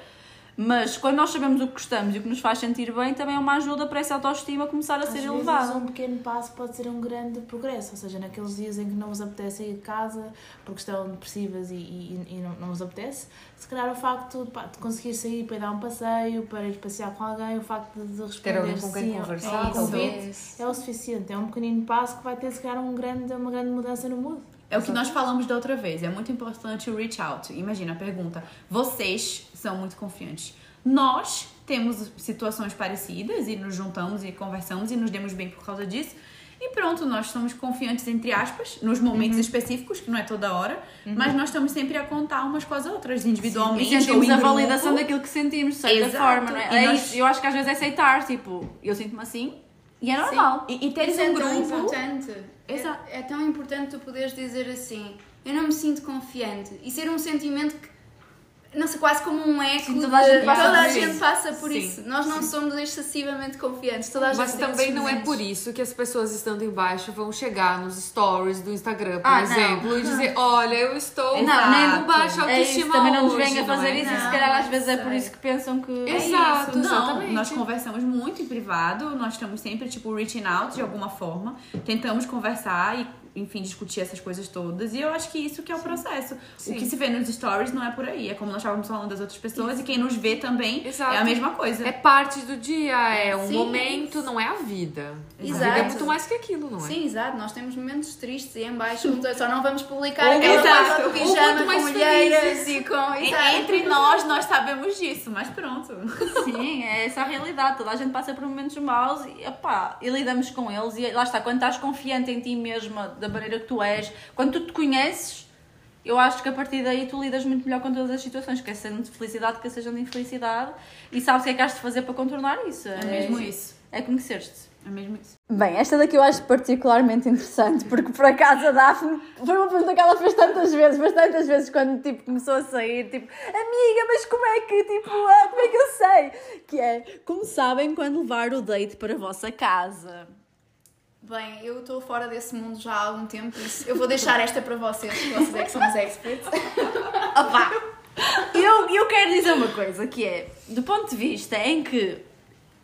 [SPEAKER 1] Mas quando nós sabemos o que gostamos e o que nos faz sentir bem, também é uma ajuda para essa autoestima começar a
[SPEAKER 5] Às
[SPEAKER 1] ser
[SPEAKER 5] vezes
[SPEAKER 1] elevada.
[SPEAKER 5] um pequeno passo pode ser um grande progresso, ou seja, naqueles dias em que não vos apetece ir de casa porque estão depressivas e, e, e não, não vos apetece, se calhar o facto pá, de conseguir sair para ir dar um passeio, para ir passear com alguém, o facto de, de responder
[SPEAKER 3] com
[SPEAKER 5] sim
[SPEAKER 3] conversar,
[SPEAKER 5] ao convite,
[SPEAKER 2] talvez.
[SPEAKER 5] é o suficiente. É um pequenino passo que vai ter, se calhar, um grande, uma grande mudança no mood.
[SPEAKER 4] É o que nós falamos da outra vez. É muito importante o reach out. Imagina a pergunta: vocês são muito confiantes. Nós temos situações parecidas e nos juntamos e conversamos e nos demos bem por causa disso. E pronto, nós somos confiantes, entre aspas, nos momentos específicos, que não é toda hora, mas nós estamos sempre a contar umas com as outras,
[SPEAKER 1] E
[SPEAKER 4] individualmente. ou
[SPEAKER 1] sentimos
[SPEAKER 4] em
[SPEAKER 1] a validação daquilo que sentimos, de certa
[SPEAKER 4] Exato.
[SPEAKER 1] forma, não é?
[SPEAKER 4] E
[SPEAKER 1] é
[SPEAKER 4] nós-.
[SPEAKER 1] Eu acho que às vezes é aceitar, tipo, eu sinto-me assim e é normal.
[SPEAKER 4] E, e teres
[SPEAKER 2] Isso é
[SPEAKER 4] um
[SPEAKER 2] tão
[SPEAKER 4] grupo.
[SPEAKER 2] importante.
[SPEAKER 4] Exato.
[SPEAKER 2] É, é tão importante tu poderes dizer assim: eu não me sinto confiante. E ser um sentimento que. Não sei, quase como um eco.
[SPEAKER 1] Sim, toda a
[SPEAKER 2] de-
[SPEAKER 1] gente passa
[SPEAKER 2] toda a
[SPEAKER 1] por
[SPEAKER 2] gente
[SPEAKER 3] isso.
[SPEAKER 2] passa por
[SPEAKER 3] Sim,
[SPEAKER 2] isso. Nós não somos excessivamente confiantes. Toda a gente
[SPEAKER 3] Mas também não é por isso que as pessoas estando embaixo vão chegar nos stories do Instagram, por
[SPEAKER 1] Ah, não.
[SPEAKER 3] exemplo, e dizer, olha, eu estou
[SPEAKER 1] Não, nem
[SPEAKER 3] com baixa
[SPEAKER 1] É isso,
[SPEAKER 3] autoestima
[SPEAKER 1] também não nos
[SPEAKER 3] hoje,
[SPEAKER 1] venha
[SPEAKER 3] não
[SPEAKER 1] fazer
[SPEAKER 3] é?
[SPEAKER 1] isso e se
[SPEAKER 2] Não,
[SPEAKER 1] calhar às
[SPEAKER 2] não
[SPEAKER 1] vezes é por isso que pensam que.
[SPEAKER 4] É
[SPEAKER 3] Exato,
[SPEAKER 4] isso. Não,
[SPEAKER 3] exatamente.
[SPEAKER 4] nós conversamos muito em privado, nós estamos sempre, tipo, reaching out de alguma forma, tentamos conversar e, enfim, discutir essas coisas todas, e eu acho que isso que é o processo.
[SPEAKER 3] Sim.
[SPEAKER 4] O que se vê nos stories não é por aí, é como nós estávamos falando das outras pessoas, e quem nos vê também
[SPEAKER 3] Exato.
[SPEAKER 4] é a mesma coisa.
[SPEAKER 3] É parte do dia, é um
[SPEAKER 2] Sim,
[SPEAKER 3] momento,
[SPEAKER 2] isso.
[SPEAKER 3] não é a vida.
[SPEAKER 2] Exato.
[SPEAKER 3] A vida é muito mais que aquilo, não é?
[SPEAKER 2] Sim, exato. Nós temos momentos tristes e em baixo, só não vamos publicar
[SPEAKER 4] Ou
[SPEAKER 2] aquela
[SPEAKER 4] exato,
[SPEAKER 2] de
[SPEAKER 4] ou
[SPEAKER 2] pijama com olheiras e com. Exato.
[SPEAKER 4] Entre nós, nós sabemos disso, mas pronto.
[SPEAKER 1] Sim, é essa a realidade. Toda a gente passa por momentos maus e, opá, e lidamos com eles. E lá está, quando estás confiante em ti mesma, da maneira que tu és, quando tu te conheces, eu acho que a partir daí tu lidas muito melhor com todas as situações, quer sejam de felicidade, quer sejam de infelicidade, e sabes o que é que has de fazer para contornar isso.
[SPEAKER 4] É mesmo isso.
[SPEAKER 1] É conhecer-te.
[SPEAKER 4] É mesmo isso.
[SPEAKER 1] Bem, esta daqui eu acho particularmente interessante, porque por acaso a Daphne foi uma pergunta que ela fez tantas vezes, mas tantas vezes quando tipo, começou a sair, tipo, amiga, mas como é que, tipo, ah, como é que eu sei? Que é, como sabem quando levar o date para a vossa casa?
[SPEAKER 2] Bem, eu estou fora desse mundo já há algum tempo, por isso eu vou deixar esta para vocês, vocês é que são os experts. [laughs]
[SPEAKER 1] Opa! Eu, eu quero dizer uma coisa, que é, do ponto de vista em que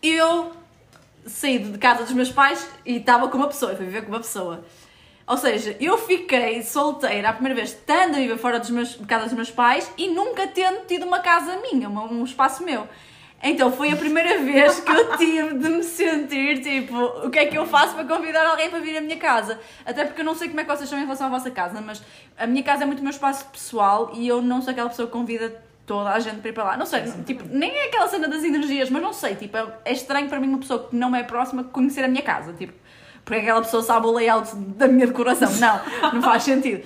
[SPEAKER 1] eu saí de casa dos meus pais e estava com uma pessoa, fui viver com uma pessoa. Ou seja, eu fiquei solteira a primeira vez, estando a viver fora dos meus, de casa dos meus pais e nunca tendo tido uma casa minha, um espaço meu. Então foi a primeira vez que eu tive de me sentir tipo, o que é que eu faço para convidar alguém para vir à minha casa? Até porque eu não sei como é que vocês são em relação à vossa casa, mas a minha casa é muito meu espaço pessoal e eu não sou aquela pessoa que convida toda a gente para ir para lá. Não sei, tipo, nem é aquela cena das energias, mas não sei, tipo, é- é estranho para mim uma pessoa que não é próxima conhecer a minha casa, tipo, porque aquela pessoa sabe o layout da minha decoração. Não, não faz sentido.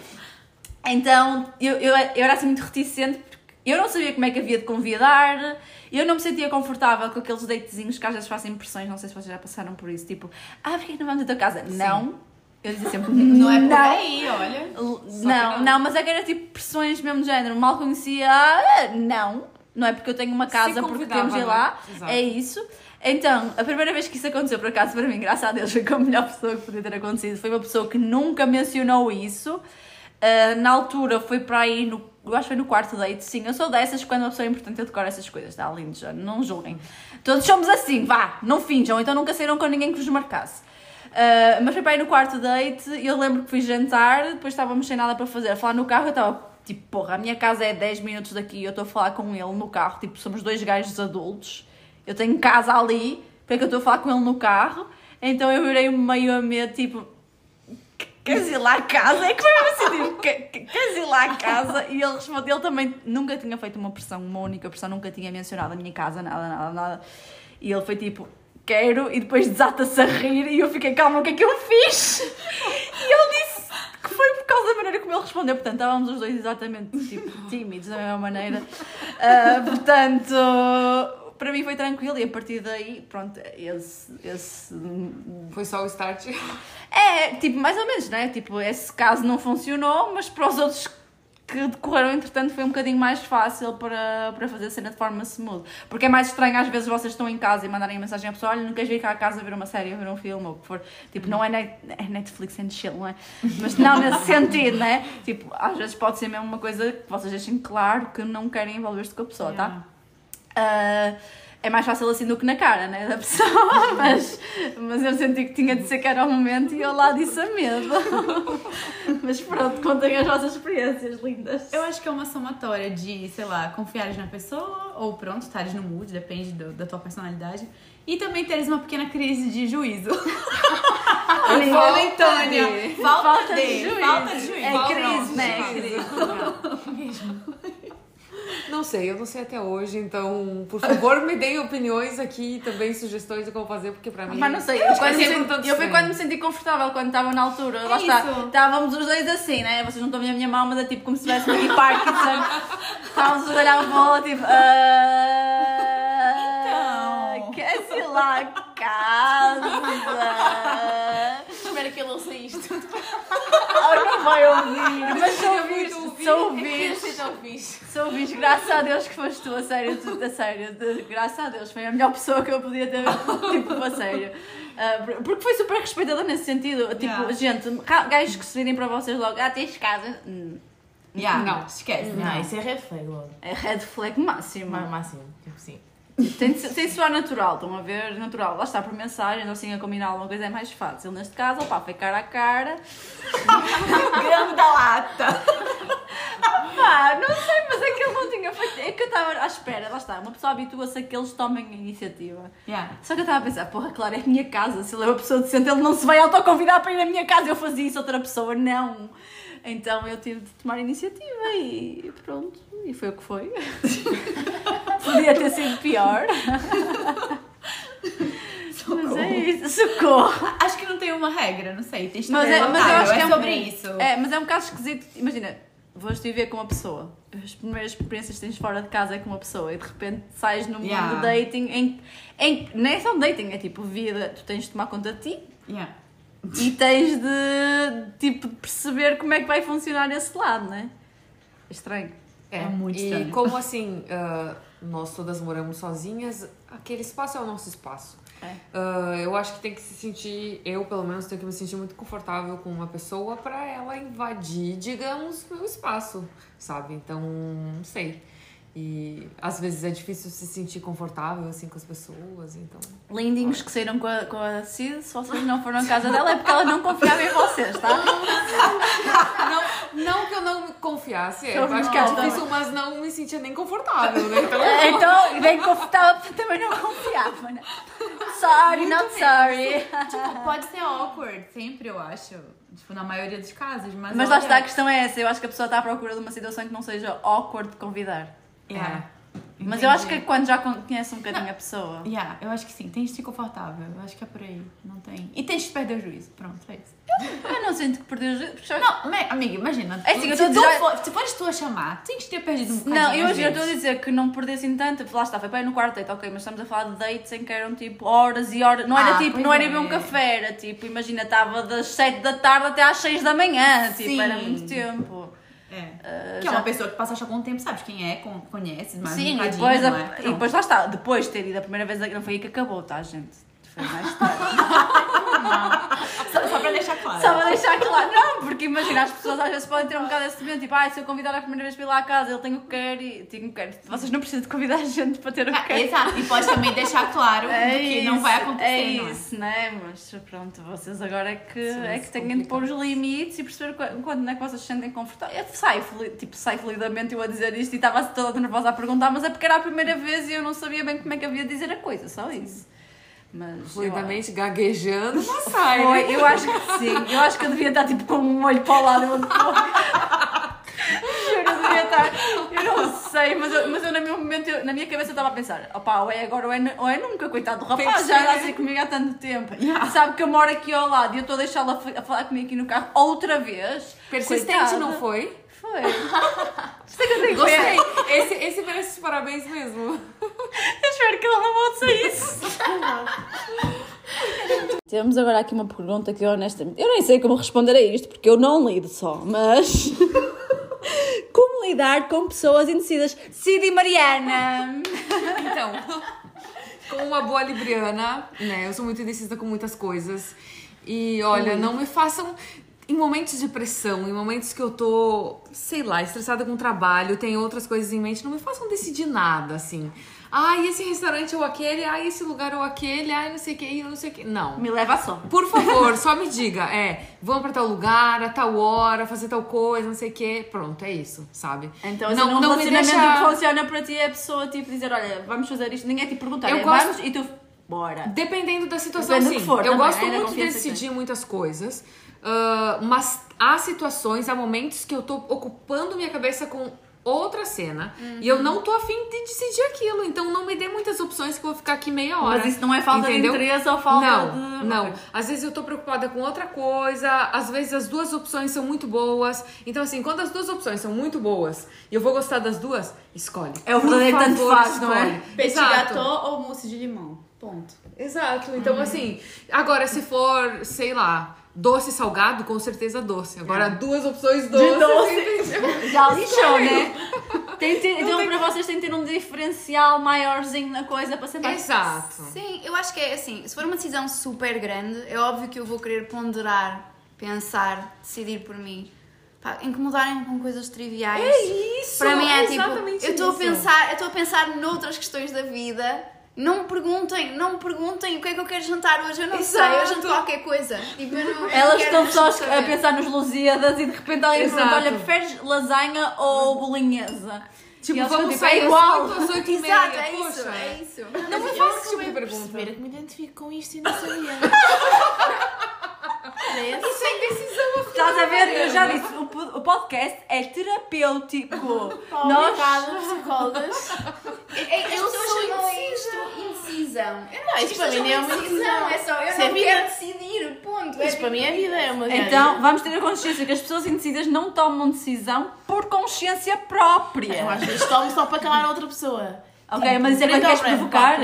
[SPEAKER 1] Então, eu, eu, eu era assim muito reticente eu não sabia como é que havia de convidar, eu não me sentia confortável com aqueles datezinhos que às vezes fazem impressões, não sei se vocês já passaram por isso, tipo, ah, porquê que não vamos à tua casa? Não. Eu dizia sempre, [laughs]
[SPEAKER 4] Não é por
[SPEAKER 1] não.
[SPEAKER 4] aí, olha.
[SPEAKER 1] Não,
[SPEAKER 3] não.
[SPEAKER 1] não, mas é que era tipo pressões mesmo de género. Mal conhecia, ah, não. Não é porque eu tenho uma casa porque temos de ir
[SPEAKER 3] é?
[SPEAKER 1] lá.
[SPEAKER 3] Exato.
[SPEAKER 1] É isso. Então, a primeira vez que isso aconteceu, por acaso, para mim, graças a Deus, foi com a melhor pessoa que podia ter acontecido. Foi uma pessoa que nunca mencionou isso. Uh, na altura foi para aí no. Eu acho que foi no quarto date, sim. Eu sou dessas quando uma pessoa é importante eu decoro essas coisas, tá lindo já, não julguem. Todos somos assim, vá, não finjam, então nunca saíram com ninguém que vos marcasse. Uh, mas foi para aí no quarto date eu lembro que fui jantar, depois estávamos sem nada para fazer. A falar no carro, eu estava tipo, porra, a minha casa é 10 minutos daqui eu estou a falar com ele no carro, tipo, somos dois gajos adultos. Eu tenho casa ali, porque é que eu estou a falar com ele no carro? Então eu virei meio a medo, tipo, queres ir lá a casa? É que foi assim, tipo, queres ir lá a casa? E ele respondeu, ele também nunca tinha feito uma pressão, uma única pressão, nunca tinha mencionado a minha casa, nada, nada, nada. E ele foi tipo, quero, e depois desata-se a rir, e eu fiquei, calma, o que é que eu fiz? E ele disse que foi por causa da maneira como ele respondeu, portanto, estávamos os dois exatamente, tipo, tímidos da mesma maneira. Uh, portanto para mim foi tranquilo e a partir daí, pronto, esse. esse...
[SPEAKER 3] Foi só o start? [laughs]
[SPEAKER 1] É, tipo, mais ou menos, né? Tipo, esse caso não funcionou, mas para os outros que decorreram, entretanto, foi um bocadinho mais fácil para, para fazer a cena de forma smooth. Porque é mais estranho, às vezes, vocês estão em casa e mandarem mensagem à pessoa: olha, não queres vir cá a casa ver uma série, ver um filme, ou o que for. Tipo, não é, net, é Netflix and chill, não é? Mas não nesse [laughs] sentido, né? Tipo, às vezes pode ser mesmo uma coisa que vocês deixem claro que não querem envolver-se com a pessoa, tá? yeah. tá? Uh, é mais fácil assim do que na cara, né, da pessoa, [laughs] mas, mas eu senti que tinha de ser que era o momento e eu lá disse a medo. [laughs] mas pronto, contem as vossas experiências lindas.
[SPEAKER 4] Eu acho que é uma somatória de, sei lá, confiares na pessoa ou pronto, estares no mood, depende do, da tua personalidade. E também teres uma pequena crise de juízo. [laughs]
[SPEAKER 1] Momentânea.
[SPEAKER 4] Falta, falta de, de juízo. Falta de juízo.
[SPEAKER 1] É crise, né? É crise.
[SPEAKER 3] Não sei, eu não sei até hoje, então, por favor, me deem opiniões aqui também, sugestões de como fazer, porque pra mim.
[SPEAKER 1] Mas não sei, eu, quando senti, eu foi quando me senti confortável, quando estava na altura. É lá está, estávamos os dois assim, né? Vocês não estão a ver a minha mão, mas é tipo como se tivesse aqui Parkinson. Estávamos a olhar para bola, tipo. Uh, então. Queres ir lá a casa?
[SPEAKER 5] Espero que ele ouça isto.
[SPEAKER 1] Oh, não vai ouvir, mas se ouvires, se ouvires, se ouvires, graças a Deus que foste tu, a sério, tu, a sério, de, graças a Deus, foi a melhor pessoa que eu podia ter, tipo, a sério. Uh, porque foi super respeitador nesse sentido, tipo, yeah. gente, gajos que se virem para vocês logo, ah, tens casa... Hum.
[SPEAKER 4] Yeah. Não, esquece.
[SPEAKER 5] Não, não, isso é red flag logo.
[SPEAKER 1] É red flag máximo.
[SPEAKER 5] Máximo, tipo sim.
[SPEAKER 1] Tem de, tem de soar natural, estão a ver? Natural. Lá está, por mensagem, assim a combinar alguma coisa é mais fácil. Neste caso, opá, foi cara a cara. [laughs]
[SPEAKER 4] Grande da lata!
[SPEAKER 1] Pá, não sei, mas é que ele não tinha feito. É que eu estava à espera, lá está. Uma pessoa habitua-se a que eles tomem a iniciativa.
[SPEAKER 4] Yeah.
[SPEAKER 1] Só que eu estava a pensar, porra, claro, é a minha casa. Se ele é uma pessoa decente, ele não se vai autoconvidar para ir à minha casa. Eu fazia isso, outra pessoa, não. Então eu tive de tomar iniciativa e pronto. E foi o que foi. [laughs] Podia ter sido pior. Socorro. Mas é isso, socorro.
[SPEAKER 4] Acho que não tem uma regra, não sei. Tens
[SPEAKER 1] mas, é, mas eu acho que é,
[SPEAKER 4] é sobre isso.
[SPEAKER 1] É, mas é um bocado esquisito. Imagina, vais viver com uma pessoa. As primeiras experiências que tens fora de casa é com uma pessoa e de repente sais no mundo yeah. dating em, em. Nem é só dating, é tipo vida. Tu tens de tomar conta de ti.
[SPEAKER 4] Yeah.
[SPEAKER 1] E tens de tipo perceber como é que vai funcionar esse lado, não é? É estranho.
[SPEAKER 3] É, é muito estranho. E como assim, uh, nós todas moramos sozinhas, aquele espaço é o nosso espaço.
[SPEAKER 1] É.
[SPEAKER 3] Uh, eu acho que tem que se sentir, eu pelo menos tenho que me sentir muito confortável com uma pessoa para ela invadir, digamos, meu espaço, sabe? Então, não sei. E às vezes é difícil se sentir confortável assim com as pessoas, então.
[SPEAKER 1] Lindinhos que saíram com a, com a Cid, se vocês não foram à casa dela é porque ela não confiava em vocês, tá?
[SPEAKER 3] não, não que eu não confiasse, é, eu acho que é difícil, mas não me sentia nem confortável, né?
[SPEAKER 1] Então, é, então nem confortável porque também não confiava, né? Sorry, Muito not sorry.
[SPEAKER 4] Tipo, pode ser awkward, sempre eu acho. Tipo, na maioria dos casos, mas.
[SPEAKER 1] Mas lá está, a questão é essa. Eu acho que a pessoa está à procura de uma situação que não seja awkward de convidar.
[SPEAKER 4] Yeah.
[SPEAKER 1] É. Mas eu acho que quando já conhece um bocadinho
[SPEAKER 4] não.
[SPEAKER 1] a pessoa.
[SPEAKER 4] Yeah, eu acho que sim, tens de ser confortável. Eu acho que é por aí. Não tem. E tens de perder o juízo. Pronto, é isso. [laughs]
[SPEAKER 1] Eu não sinto que perdi o juízo.
[SPEAKER 4] Não, amiga, imagina.
[SPEAKER 1] É assim,
[SPEAKER 4] se, tu dizer... for, se fores tu a chamar, tens de ter perdido um bocadinho.
[SPEAKER 1] Não, eu já estou a dizer que não perdi assim tanto. Lá está, foi para ir no quarto date, ok, mas estamos a falar de dates em que eram tipo horas e horas. Não era ah, tipo, não era é. beber um café, era tipo, imagina, estava das 7 da tarde até às 6 da manhã. Tipo, sim. era muito tempo.
[SPEAKER 4] É. que é uma pessoa que passaste algum tempo, sabes quem é, con- conheces, mas
[SPEAKER 1] Sim,
[SPEAKER 4] um
[SPEAKER 1] e depois, a-
[SPEAKER 4] é?
[SPEAKER 1] e depois lá está. Depois de ter ido a primeira vez, não foi aí que acabou, tá, gente? Foi mais [laughs] tarde.
[SPEAKER 4] Só para deixar claro.
[SPEAKER 1] Só para deixar claro, não, porque imagina, as pessoas às vezes podem ter um bocado esse momento, tipo, ah, se eu convidar a primeira vez para ir lá à casa, ele tem o que quer e tenho o que quer. Vocês não precisam de convidar a gente para ter o que
[SPEAKER 4] Ah,
[SPEAKER 1] quer.
[SPEAKER 4] exato, e podes também deixar claro que não vai acontecer,
[SPEAKER 1] é
[SPEAKER 4] não é?
[SPEAKER 1] isso, né? Mas pronto, vocês agora é que,
[SPEAKER 4] Sim,
[SPEAKER 1] é
[SPEAKER 4] isso
[SPEAKER 1] que têm de pôr os limites e perceber qu- quando é que vocês se sentem confortáveis. Eu Sai, flu- tipo, sai fluidamente eu a dizer isto e estava toda nervosa a perguntar, mas é porque era a primeira vez e eu não sabia bem como é que havia de dizer a coisa, só isso. Mas eu-
[SPEAKER 3] Fluidamente gaguejando, não [laughs] sai, né?
[SPEAKER 1] Foi, eu acho que sim. Eu acho que eu devia estar tipo com um olho para o lado e outro para o [laughs] eu devia estar. Eu não sei, mas eu, mas eu no meu momento, eu- na minha cabeça eu estava a pensar: opá, ou é agora ou é, ou é nunca, coitado do rapaz, já anda assim comigo há tanto tempo. Sabe que eu moro aqui ao lado e eu estou a deixá-la a falar comigo aqui no carro outra vez.
[SPEAKER 3] Persistente
[SPEAKER 1] Coitada.
[SPEAKER 3] não foi? [laughs]
[SPEAKER 1] Foi. Eu tenho
[SPEAKER 3] Gostei. Esse, esse merece os parabéns mesmo.
[SPEAKER 1] Eu espero que ele não volte a isso. [laughs] Temos agora aqui uma pergunta que eu honestamente. Eu nem sei como responder a isto, porque eu não lido só, mas. [laughs] como lidar com pessoas indecidas? Cid e Mariana!
[SPEAKER 3] Então, como uma boa libriana, né? Eu sou muito indecisa com muitas coisas. E olha, não me façam. Em momentos de pressão, em momentos que eu tô, sei lá, estressada com o trabalho, tenho outras coisas em mente, não me façam decidir nada, assim. Ai, esse restaurante ou aquele, ai, esse lugar ou aquele, ai, não sei o que, não sei o que. Não.
[SPEAKER 1] Me leva só.
[SPEAKER 3] Por favor, só me diga, é, vamos pra tal lugar, a tal hora, fazer tal coisa, não sei o que. Pronto, é isso, sabe?
[SPEAKER 1] Então, assim, não, num relacionamento o que funciona para ti é a pessoa tipo dizer: olha, vamos fazer isto, ninguém te perguntar,
[SPEAKER 3] Eu
[SPEAKER 1] é,
[SPEAKER 3] gosto-
[SPEAKER 1] e tu. Bora.
[SPEAKER 3] Dependendo da situação,
[SPEAKER 1] Depende do
[SPEAKER 3] sim.
[SPEAKER 1] for
[SPEAKER 3] eu gosto
[SPEAKER 1] né,
[SPEAKER 3] muito de decidir muitas coisas, ah, mas há situações, há momentos que eu tô ocupando minha cabeça com outra cena e eu não tô afim de decidir aquilo. Então não me dê muitas opções que eu vou ficar aqui meia hora.
[SPEAKER 1] Mas isso não é falta
[SPEAKER 3] entendeu?
[SPEAKER 1] de interesse ou falta
[SPEAKER 3] não,
[SPEAKER 1] de.
[SPEAKER 3] Não. Às vezes eu tô preocupada com outra coisa, às vezes as duas opções são muito boas. Então, assim, quando as duas opções são muito boas e eu vou gostar das duas, escolhe.
[SPEAKER 1] É o verdadeiro tanto faz, não é?
[SPEAKER 3] escolhe.
[SPEAKER 2] Petit
[SPEAKER 3] Exato.
[SPEAKER 2] gâteau ou mousse de limão. Ponto.
[SPEAKER 3] Exato. Então, assim, agora se for, sei lá, doce e salgado, com certeza doce. Agora, duas opções doces.
[SPEAKER 1] doce. Já lixou, né? Tem ter- então, para vocês tem que ter um diferencial maiorzinho na coisa para ser mais.
[SPEAKER 3] Exato.
[SPEAKER 2] Sim, eu acho que é assim, se for uma decisão super grande, é óbvio que eu vou querer ponderar, pensar, decidir por mim. Pá, incomodarem com coisas triviais.
[SPEAKER 3] É isso.
[SPEAKER 2] Para mim é, tipo,
[SPEAKER 3] exatamente
[SPEAKER 2] eu estou a
[SPEAKER 3] isso.
[SPEAKER 2] pensar, eu estou a pensar noutras questões da vida. Não me perguntem, não me perguntem o que é que eu quero jantar hoje, eu não sei, eu
[SPEAKER 3] Exato.
[SPEAKER 2] janto qualquer coisa. Tipo, eu não,
[SPEAKER 1] Elas estão só
[SPEAKER 2] saber.
[SPEAKER 1] a pensar nos Lusíadas e de repente alguém
[SPEAKER 3] Exato.
[SPEAKER 1] pergunta: olha, preferes lasanha ou bolinhesa?
[SPEAKER 3] Tipo, vamos sair
[SPEAKER 1] é igual.
[SPEAKER 3] às 8 às 8 e meia.
[SPEAKER 2] Exato, é
[SPEAKER 3] Poxa.
[SPEAKER 2] isso, é isso.
[SPEAKER 3] Não me
[SPEAKER 5] Eu
[SPEAKER 3] faça esse tipo
[SPEAKER 5] acabei
[SPEAKER 3] de
[SPEAKER 5] por
[SPEAKER 3] pergunta.
[SPEAKER 5] perceber que me identifico com isto e não sabia. [laughs]
[SPEAKER 3] Isso é indecisão.
[SPEAKER 1] Estás a ver? Eu já disse: o po- o podcast é terapêutico.
[SPEAKER 5] Obrigada, psicólogas. Eu sou
[SPEAKER 2] chamam isto indecisão. Eu não que
[SPEAKER 5] para mim
[SPEAKER 2] é
[SPEAKER 5] não é
[SPEAKER 2] uma
[SPEAKER 5] uma
[SPEAKER 2] decisão, é só eu
[SPEAKER 5] Isso é
[SPEAKER 2] não
[SPEAKER 5] vida.
[SPEAKER 2] quero decidir, ponto.
[SPEAKER 5] Isto para mim é vida, é uma
[SPEAKER 1] Então, vamos ter a consciência que as pessoas indecidas não tomam decisão por consciência própria.
[SPEAKER 5] Eu às vezes tomo só para calar a outra pessoa.
[SPEAKER 1] Ok,
[SPEAKER 5] Tipo,
[SPEAKER 1] mas isso é quando queres provocar?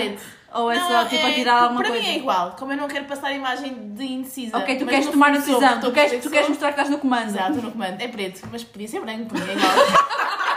[SPEAKER 1] Ou é
[SPEAKER 5] Não,
[SPEAKER 1] só tipo a
[SPEAKER 5] é-
[SPEAKER 1] tirar alguma
[SPEAKER 5] para
[SPEAKER 1] coisa?
[SPEAKER 5] mim é igual, como eu não quero passar a imagem de indecisa.
[SPEAKER 1] Ok, tu
[SPEAKER 5] mas
[SPEAKER 1] queres
[SPEAKER 5] no
[SPEAKER 1] tomar a
[SPEAKER 5] fundo sou,
[SPEAKER 1] decisão,
[SPEAKER 5] estou
[SPEAKER 1] tu queres, tu queres
[SPEAKER 5] que
[SPEAKER 1] mostrar que estás no comando.
[SPEAKER 5] Exato, no comando. É preto, mas podia ser branco, para mim é igual. [laughs]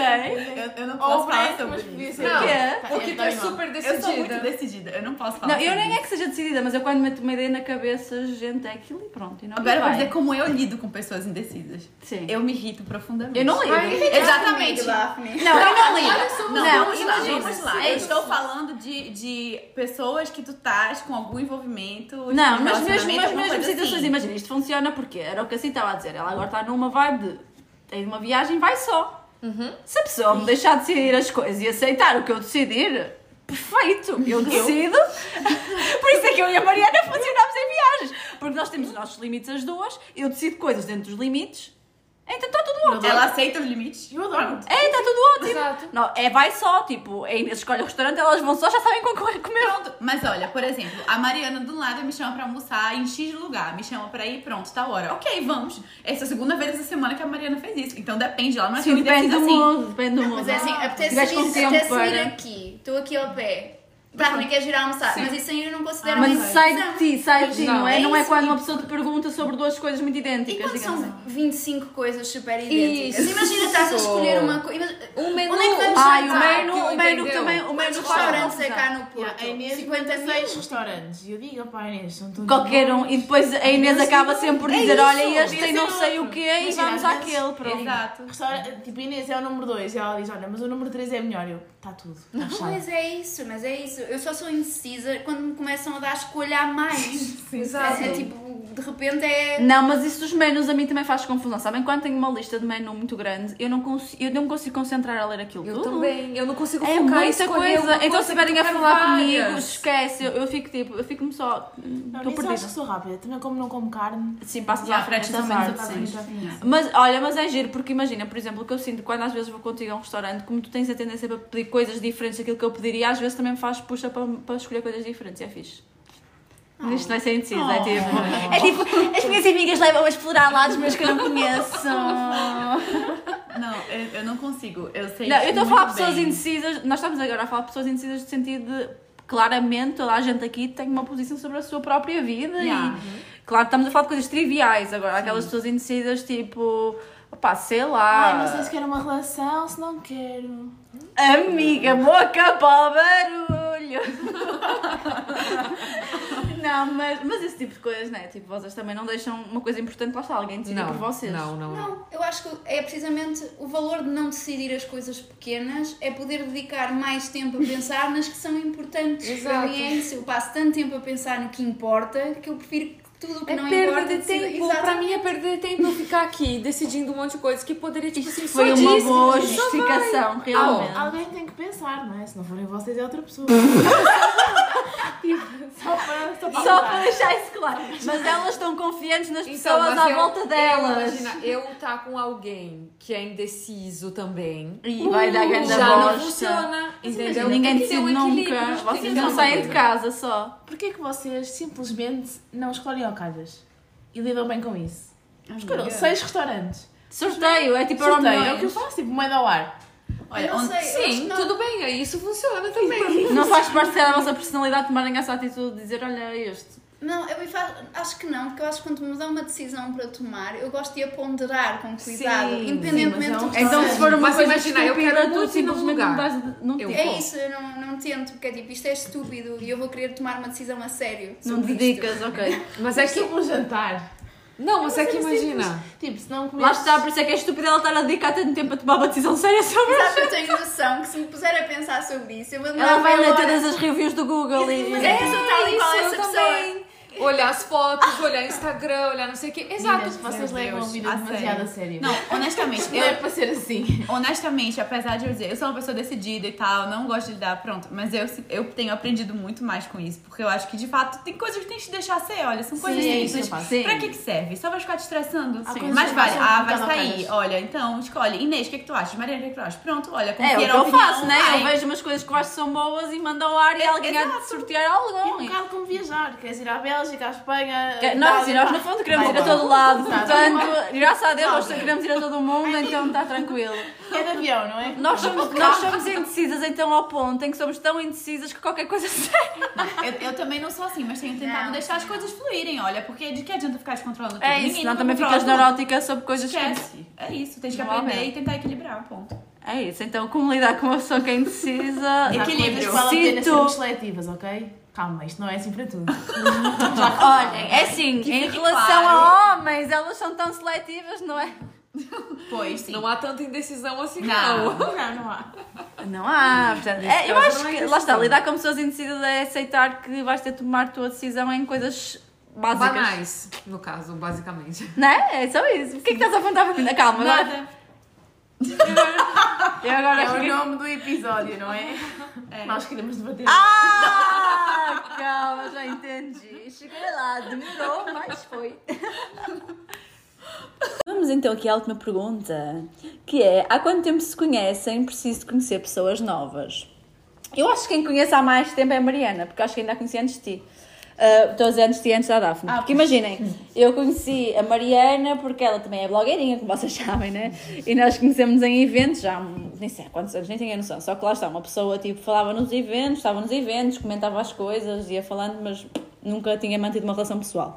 [SPEAKER 1] Ok.
[SPEAKER 4] Eu, eu não posso falar sobre isso.
[SPEAKER 3] Não,
[SPEAKER 1] quê?
[SPEAKER 3] porque tu é super
[SPEAKER 4] Eu sou
[SPEAKER 3] decidida.
[SPEAKER 4] muito decidida, eu não posso falar
[SPEAKER 1] Não, eu nem é
[SPEAKER 4] isso.
[SPEAKER 1] que seja decidida, mas eu quando meto uma ideia na cabeça, gente, é aquilo e pronto. E não
[SPEAKER 4] Agora vou dizer como eu lido com pessoas indecisas.
[SPEAKER 1] Sim.
[SPEAKER 4] Eu me irrito profundamente.
[SPEAKER 1] Eu não lido.
[SPEAKER 2] Exatamente. Daphne.
[SPEAKER 1] Não, eu não lido.
[SPEAKER 5] Não,
[SPEAKER 1] Não,
[SPEAKER 5] vamos lá,
[SPEAKER 1] imagina.
[SPEAKER 5] vamos lá.
[SPEAKER 4] Eu estou falando de, de pessoas que tu estás com algum envolvimento.
[SPEAKER 1] Não,
[SPEAKER 4] de
[SPEAKER 1] mas mesmo, mas mesmo situações,
[SPEAKER 4] assim.
[SPEAKER 1] imagina, isto funciona porque era o que a Cita estava a dizer. Ela agora está numa vibe de tem uma viagem, vai só. Se a pessoa me deixar decidir as coisas e aceitar o que eu decidir, perfeito, eu decido. [laughs] Por isso é que eu e a Mariana funcionamos em viagens. Porque nós temos os nossos limites as duas, eu decido coisas dentro dos limites, então está tudo ótimo.
[SPEAKER 4] Ela aceita os limites.
[SPEAKER 5] Eu adoro.
[SPEAKER 1] É, está tudo ótimo.
[SPEAKER 3] Exato.
[SPEAKER 1] Não, é vai só, tipo, escolhe o restaurante, elas vão só, já sabem qual correr comer.
[SPEAKER 4] Pronto, mas olha, por exemplo, a Mariana do lado me chama pra almoçar em X lugar, me chama pra ir, pronto, tá hora. Ok, vamos. Essa é a segunda vez essa semana que a Mariana fez isso. Então depende, ela não é
[SPEAKER 1] Sim, depende do
[SPEAKER 4] assim.
[SPEAKER 1] mundo, depende do mundo.
[SPEAKER 2] Mas é assim, apetece
[SPEAKER 1] Tiveste com
[SPEAKER 2] vir,
[SPEAKER 1] tempo
[SPEAKER 2] apetece vir
[SPEAKER 1] para-
[SPEAKER 2] aqui, estou aqui ao pé. Tá, nem queres ir almoçar, mas isso aí eu não considero
[SPEAKER 1] Mas
[SPEAKER 2] uma
[SPEAKER 1] isso sai de ti, sai de ti,
[SPEAKER 3] Não,
[SPEAKER 1] não é?
[SPEAKER 2] é
[SPEAKER 1] Não é quando uma pessoa te pergunta sobre duas coisas muito
[SPEAKER 2] E
[SPEAKER 1] idênticas,
[SPEAKER 2] quando
[SPEAKER 1] digamos
[SPEAKER 2] são
[SPEAKER 1] assim.
[SPEAKER 2] 25 coisas super idênticas?
[SPEAKER 3] Isso.
[SPEAKER 2] Imagina estás a escolher uma coisa.
[SPEAKER 3] Um menu.
[SPEAKER 2] Onde é que vamos
[SPEAKER 1] Ai, o menu, o menu também, o
[SPEAKER 2] Quantos
[SPEAKER 1] menu
[SPEAKER 2] restaurantes é cá no Porto?
[SPEAKER 5] A Inês
[SPEAKER 2] 50
[SPEAKER 5] 50
[SPEAKER 2] mil?
[SPEAKER 5] seis restaurantes. E eu digo, pá, Inês, são todos
[SPEAKER 1] Qualquer um, e depois a Inês
[SPEAKER 5] Mas
[SPEAKER 1] acaba
[SPEAKER 5] sim,
[SPEAKER 1] sempre por
[SPEAKER 5] é
[SPEAKER 1] dizer: Olha, este tem não sei o quê, e vamos àquele, pronto.
[SPEAKER 4] Exato.
[SPEAKER 5] Tipo, Inês é o número 2 e ela diz, olha, mas o número 3 é melhor. Eu, está tudo. Tá.
[SPEAKER 2] Pois é isso, mas é isso. Eu só sou indecisa quando me começam a dar a escolha a mais.
[SPEAKER 3] Exato.
[SPEAKER 2] É, é tipo, de repente é.
[SPEAKER 1] Não, mas isso dos menus a mim também faz confusão. Sabem, quando tenho uma lista de menu muito grande, eu não consigo, eu não consigo concentrar a ler aquilo
[SPEAKER 3] Eu
[SPEAKER 1] tudo.
[SPEAKER 3] também. Eu não consigo
[SPEAKER 1] É
[SPEAKER 3] focar
[SPEAKER 1] muita coisa. Então, se estiverem a
[SPEAKER 3] eu
[SPEAKER 1] falar
[SPEAKER 3] quero
[SPEAKER 1] comigo,
[SPEAKER 3] várias.
[SPEAKER 1] esquece. Eu, eu fico tipo, eu fico-me só. Estou
[SPEAKER 5] eu acho que
[SPEAKER 1] perdida.
[SPEAKER 5] sou rápida. Também como não como carne.
[SPEAKER 1] Sim, passo
[SPEAKER 4] Já fretes
[SPEAKER 1] esta
[SPEAKER 4] também.
[SPEAKER 1] Mas olha, mas é giro, porque imagina, por exemplo, o que eu sinto quando às vezes vou contigo a um restaurante, como tu tens a tendência para pedir coisas diferentes daquilo que eu pediria, às vezes também me faz puxa para, para escolher coisas diferentes, é fixe. Mas isto não é ser indeciso, é tipo. É tipo, as minhas amigas levam a explorar lados meus que eu não conheço. [laughs]
[SPEAKER 4] Não, eu, eu não consigo. Eu sei.
[SPEAKER 1] Não, eu estou a falar de
[SPEAKER 4] muito
[SPEAKER 1] pessoas
[SPEAKER 4] bem.
[SPEAKER 1] indecisas, nós estamos agora a falar de pessoas indecisas no sentido de claramente toda a gente aqui tem uma posição sobre a sua própria vida
[SPEAKER 4] Yeah.
[SPEAKER 1] e claro, estamos a falar de coisas triviais agora, aquelas pessoas indecisas tipo, opá, sei lá.
[SPEAKER 5] Ai, não sei se quero uma relação, se não quero.
[SPEAKER 1] Amiga, boca para o barulho! não, mas, mas esse tipo de coisas, né? Tipo, vocês também não deixam uma coisa importante, lá está, alguém decide
[SPEAKER 3] Não,
[SPEAKER 1] por vocês.
[SPEAKER 3] não, não, não.
[SPEAKER 2] Não, eu acho que é precisamente o valor de não decidir as coisas pequenas é poder dedicar mais tempo a pensar nas que são importantes. Para
[SPEAKER 3] Exato.
[SPEAKER 2] mim é isso. Eu passo tanto tempo a pensar no que importa que eu prefiro tudo que
[SPEAKER 3] É
[SPEAKER 2] não
[SPEAKER 3] perda
[SPEAKER 2] importa
[SPEAKER 3] de tempo.
[SPEAKER 2] Exato.
[SPEAKER 3] Pra mim é perder tempo eu ficar aqui decidindo um monte de coisas que poderia, tipo assim,
[SPEAKER 1] Foi
[SPEAKER 3] só
[SPEAKER 1] uma
[SPEAKER 3] disso,
[SPEAKER 1] boa justificação, realmente.
[SPEAKER 5] Alguém tem que pensar, não é? Se não forem vocês, é outra pessoa. [laughs] Tipo, só para, só para,
[SPEAKER 1] Só
[SPEAKER 5] mudar.
[SPEAKER 1] para deixar isso claro. Mas elas estão confiantes nas
[SPEAKER 3] Então,
[SPEAKER 1] pessoas à
[SPEAKER 3] eu-
[SPEAKER 1] volta delas.
[SPEAKER 3] Eu, imagina, eu tá com alguém que é indeciso também.
[SPEAKER 1] E vai dar grande
[SPEAKER 3] já não
[SPEAKER 1] bosta.
[SPEAKER 3] funciona, entendeu?
[SPEAKER 1] Ninguém decide
[SPEAKER 3] um
[SPEAKER 1] nunca. Vocês não saem de casa só.
[SPEAKER 5] Porquê que vocês simplesmente não escolhem ao calhas? E lidam bem com isso? Escolham seis restaurantes.
[SPEAKER 1] Sorteio, é tipo
[SPEAKER 5] Sorteio, é o que eu faço, tipo moeda ao ar.
[SPEAKER 2] Olha,
[SPEAKER 4] onde-
[SPEAKER 2] sei,
[SPEAKER 3] Sim, tudo bem, aí isso funciona também.
[SPEAKER 1] Não faz parte da vossa personalidade tomarem essa atitude de dizer, olha este.
[SPEAKER 2] Não, eu acho que não, porque eu acho que quando me dão uma decisão para tomar, eu gosto de a ponderar com cuidado,
[SPEAKER 3] Sim,
[SPEAKER 2] independentemente
[SPEAKER 5] sim, mas é um
[SPEAKER 2] do que
[SPEAKER 1] Então se
[SPEAKER 2] seja.
[SPEAKER 1] for uma
[SPEAKER 3] Mas
[SPEAKER 1] coisa
[SPEAKER 3] imagina, eu quero
[SPEAKER 1] tu simplesmente
[SPEAKER 3] lugar.
[SPEAKER 1] não dás... Não
[SPEAKER 3] Eu-
[SPEAKER 2] É isso, eu não, não tento, porque é tipo, isto é estúpido e eu vou querer tomar uma decisão a sério.
[SPEAKER 1] não dedicas, ok. [laughs]
[SPEAKER 3] Mas é que.
[SPEAKER 5] Um jantar.
[SPEAKER 3] Não, mas é que
[SPEAKER 5] é
[SPEAKER 3] imagina.
[SPEAKER 5] simples. Tipo, se não comes...
[SPEAKER 1] Lá está, por isso é que é estúpido ela estar a dedicar tanto tempo a tomar uma decisão séria sobre
[SPEAKER 2] Exato, eu tenho noção que se me puser a pensar sobre isso, eu vou
[SPEAKER 1] Ela vai ler todas as reviews do Google e...
[SPEAKER 2] Mas é que eu sou tal e qual
[SPEAKER 3] isso,
[SPEAKER 2] essa pessoa.
[SPEAKER 3] Olhar as fotos, olhar Instagram, olhar não sei o quê. Exato.
[SPEAKER 5] Meninas, vocês
[SPEAKER 4] Meu
[SPEAKER 5] levam
[SPEAKER 4] Deus,
[SPEAKER 5] vida
[SPEAKER 4] a
[SPEAKER 5] demasiado
[SPEAKER 4] sério.
[SPEAKER 5] a sério.
[SPEAKER 4] Não, honestamente,
[SPEAKER 5] Não é
[SPEAKER 4] eu,
[SPEAKER 5] para ser assim.
[SPEAKER 4] honestamente, apesar de eu dizer, eu sou uma pessoa decidida e tal, não gosto de dar pronto, mas eu, eu tenho aprendido muito mais com isso, porque eu acho que de fato tem coisas que tem que te deixar ser, olha, são coisas
[SPEAKER 5] Sim,
[SPEAKER 4] simples.
[SPEAKER 5] eu.
[SPEAKER 1] Sim.
[SPEAKER 4] Pra que que serve? Só vai ficar te estressando? Sim. Mas vale, ah, vai sair, olha, então escolhe. Inês, o que é que tu achas? Mariana, o que é que tu achas? Pronto, olha,
[SPEAKER 1] É
[SPEAKER 4] confia
[SPEAKER 1] o que eu faço, né? Eu vejo umas coisas que eu acho que são boas e mando ao ar e alguém há de sortear
[SPEAKER 5] É um
[SPEAKER 1] algo.
[SPEAKER 5] bocado como viajar. Queres ir à Bélgica, à Espanha...
[SPEAKER 1] Que- Nós,
[SPEAKER 5] Itália,
[SPEAKER 1] nós no fundo queremos
[SPEAKER 5] Vai
[SPEAKER 1] ir a todo lado, portanto, graças a Deus nós queremos ir a todo o mundo, então está tranquilo.
[SPEAKER 5] É de avião, não é?
[SPEAKER 1] Nós somos, nós somos indecisas então ao ponto em que somos tão indecisas que qualquer coisa serve.
[SPEAKER 4] Eu, eu também não sou assim, mas tenho tentado
[SPEAKER 2] Não,
[SPEAKER 4] deixar as
[SPEAKER 2] não.
[SPEAKER 4] coisas fluírem, olha, porque de que adianta ficar descontrolando tudo?
[SPEAKER 1] É isso,
[SPEAKER 4] Ninguém nunca
[SPEAKER 1] também ficas neurótica sobre coisas que...
[SPEAKER 4] Esquece. É isso, tens que
[SPEAKER 1] Não
[SPEAKER 4] aprender e tentar equilibrar, ponto.
[SPEAKER 1] É isso, então como lidar com uma pessoa que é indecisa?
[SPEAKER 4] Equilíbrio.
[SPEAKER 5] que
[SPEAKER 1] Cito-
[SPEAKER 5] sermos seletivas, ok? Calma, isto não é assim para tudo. [laughs]
[SPEAKER 1] Olhem, é assim,
[SPEAKER 4] Que
[SPEAKER 1] em relação
[SPEAKER 4] claro.
[SPEAKER 1] a homens, elas são tão seletivas, não é?
[SPEAKER 4] Pois, sim.
[SPEAKER 3] Não há tanta indecisão assim,
[SPEAKER 4] Não.
[SPEAKER 3] não.
[SPEAKER 5] Não, não há.
[SPEAKER 1] Não há, portanto, é, eu acho
[SPEAKER 3] é
[SPEAKER 1] que, lá está, lidar com pessoas indecisas é aceitar que vais ter de tomar a tua decisão em coisas básicas.
[SPEAKER 3] Banais, no caso, basicamente.
[SPEAKER 1] Não é? É só isso. O que é que estás a apontar para mim? Calma, agora. [laughs] Eu agora
[SPEAKER 5] É
[SPEAKER 1] fiquei-
[SPEAKER 5] o nome do episódio, não é? Nós queremos debater.
[SPEAKER 1] Ah, calma, já entendi. Cheguei lá, demorou, mas foi. Vamos então aqui à última pergunta, que é, há quanto tempo se conhecem? Preciso de conhecer pessoas novas. Eu acho que quem conhece há mais tempo é a Mariana, porque acho que ainda a conheci antes de ti. Uh, estou a dizer antes de antes da Daphne. porque imaginem, eu conheci a Mariana porque ela também é blogueirinha, como vocês [laughs] sabem, né? E nós conhecemos em eventos já há nem sei há quantos anos, nem tenho a noção. Só que lá está, uma pessoa tipo falava nos eventos, estava nos eventos, comentava as coisas, ia falando, mas nunca tinha mantido uma relação pessoal.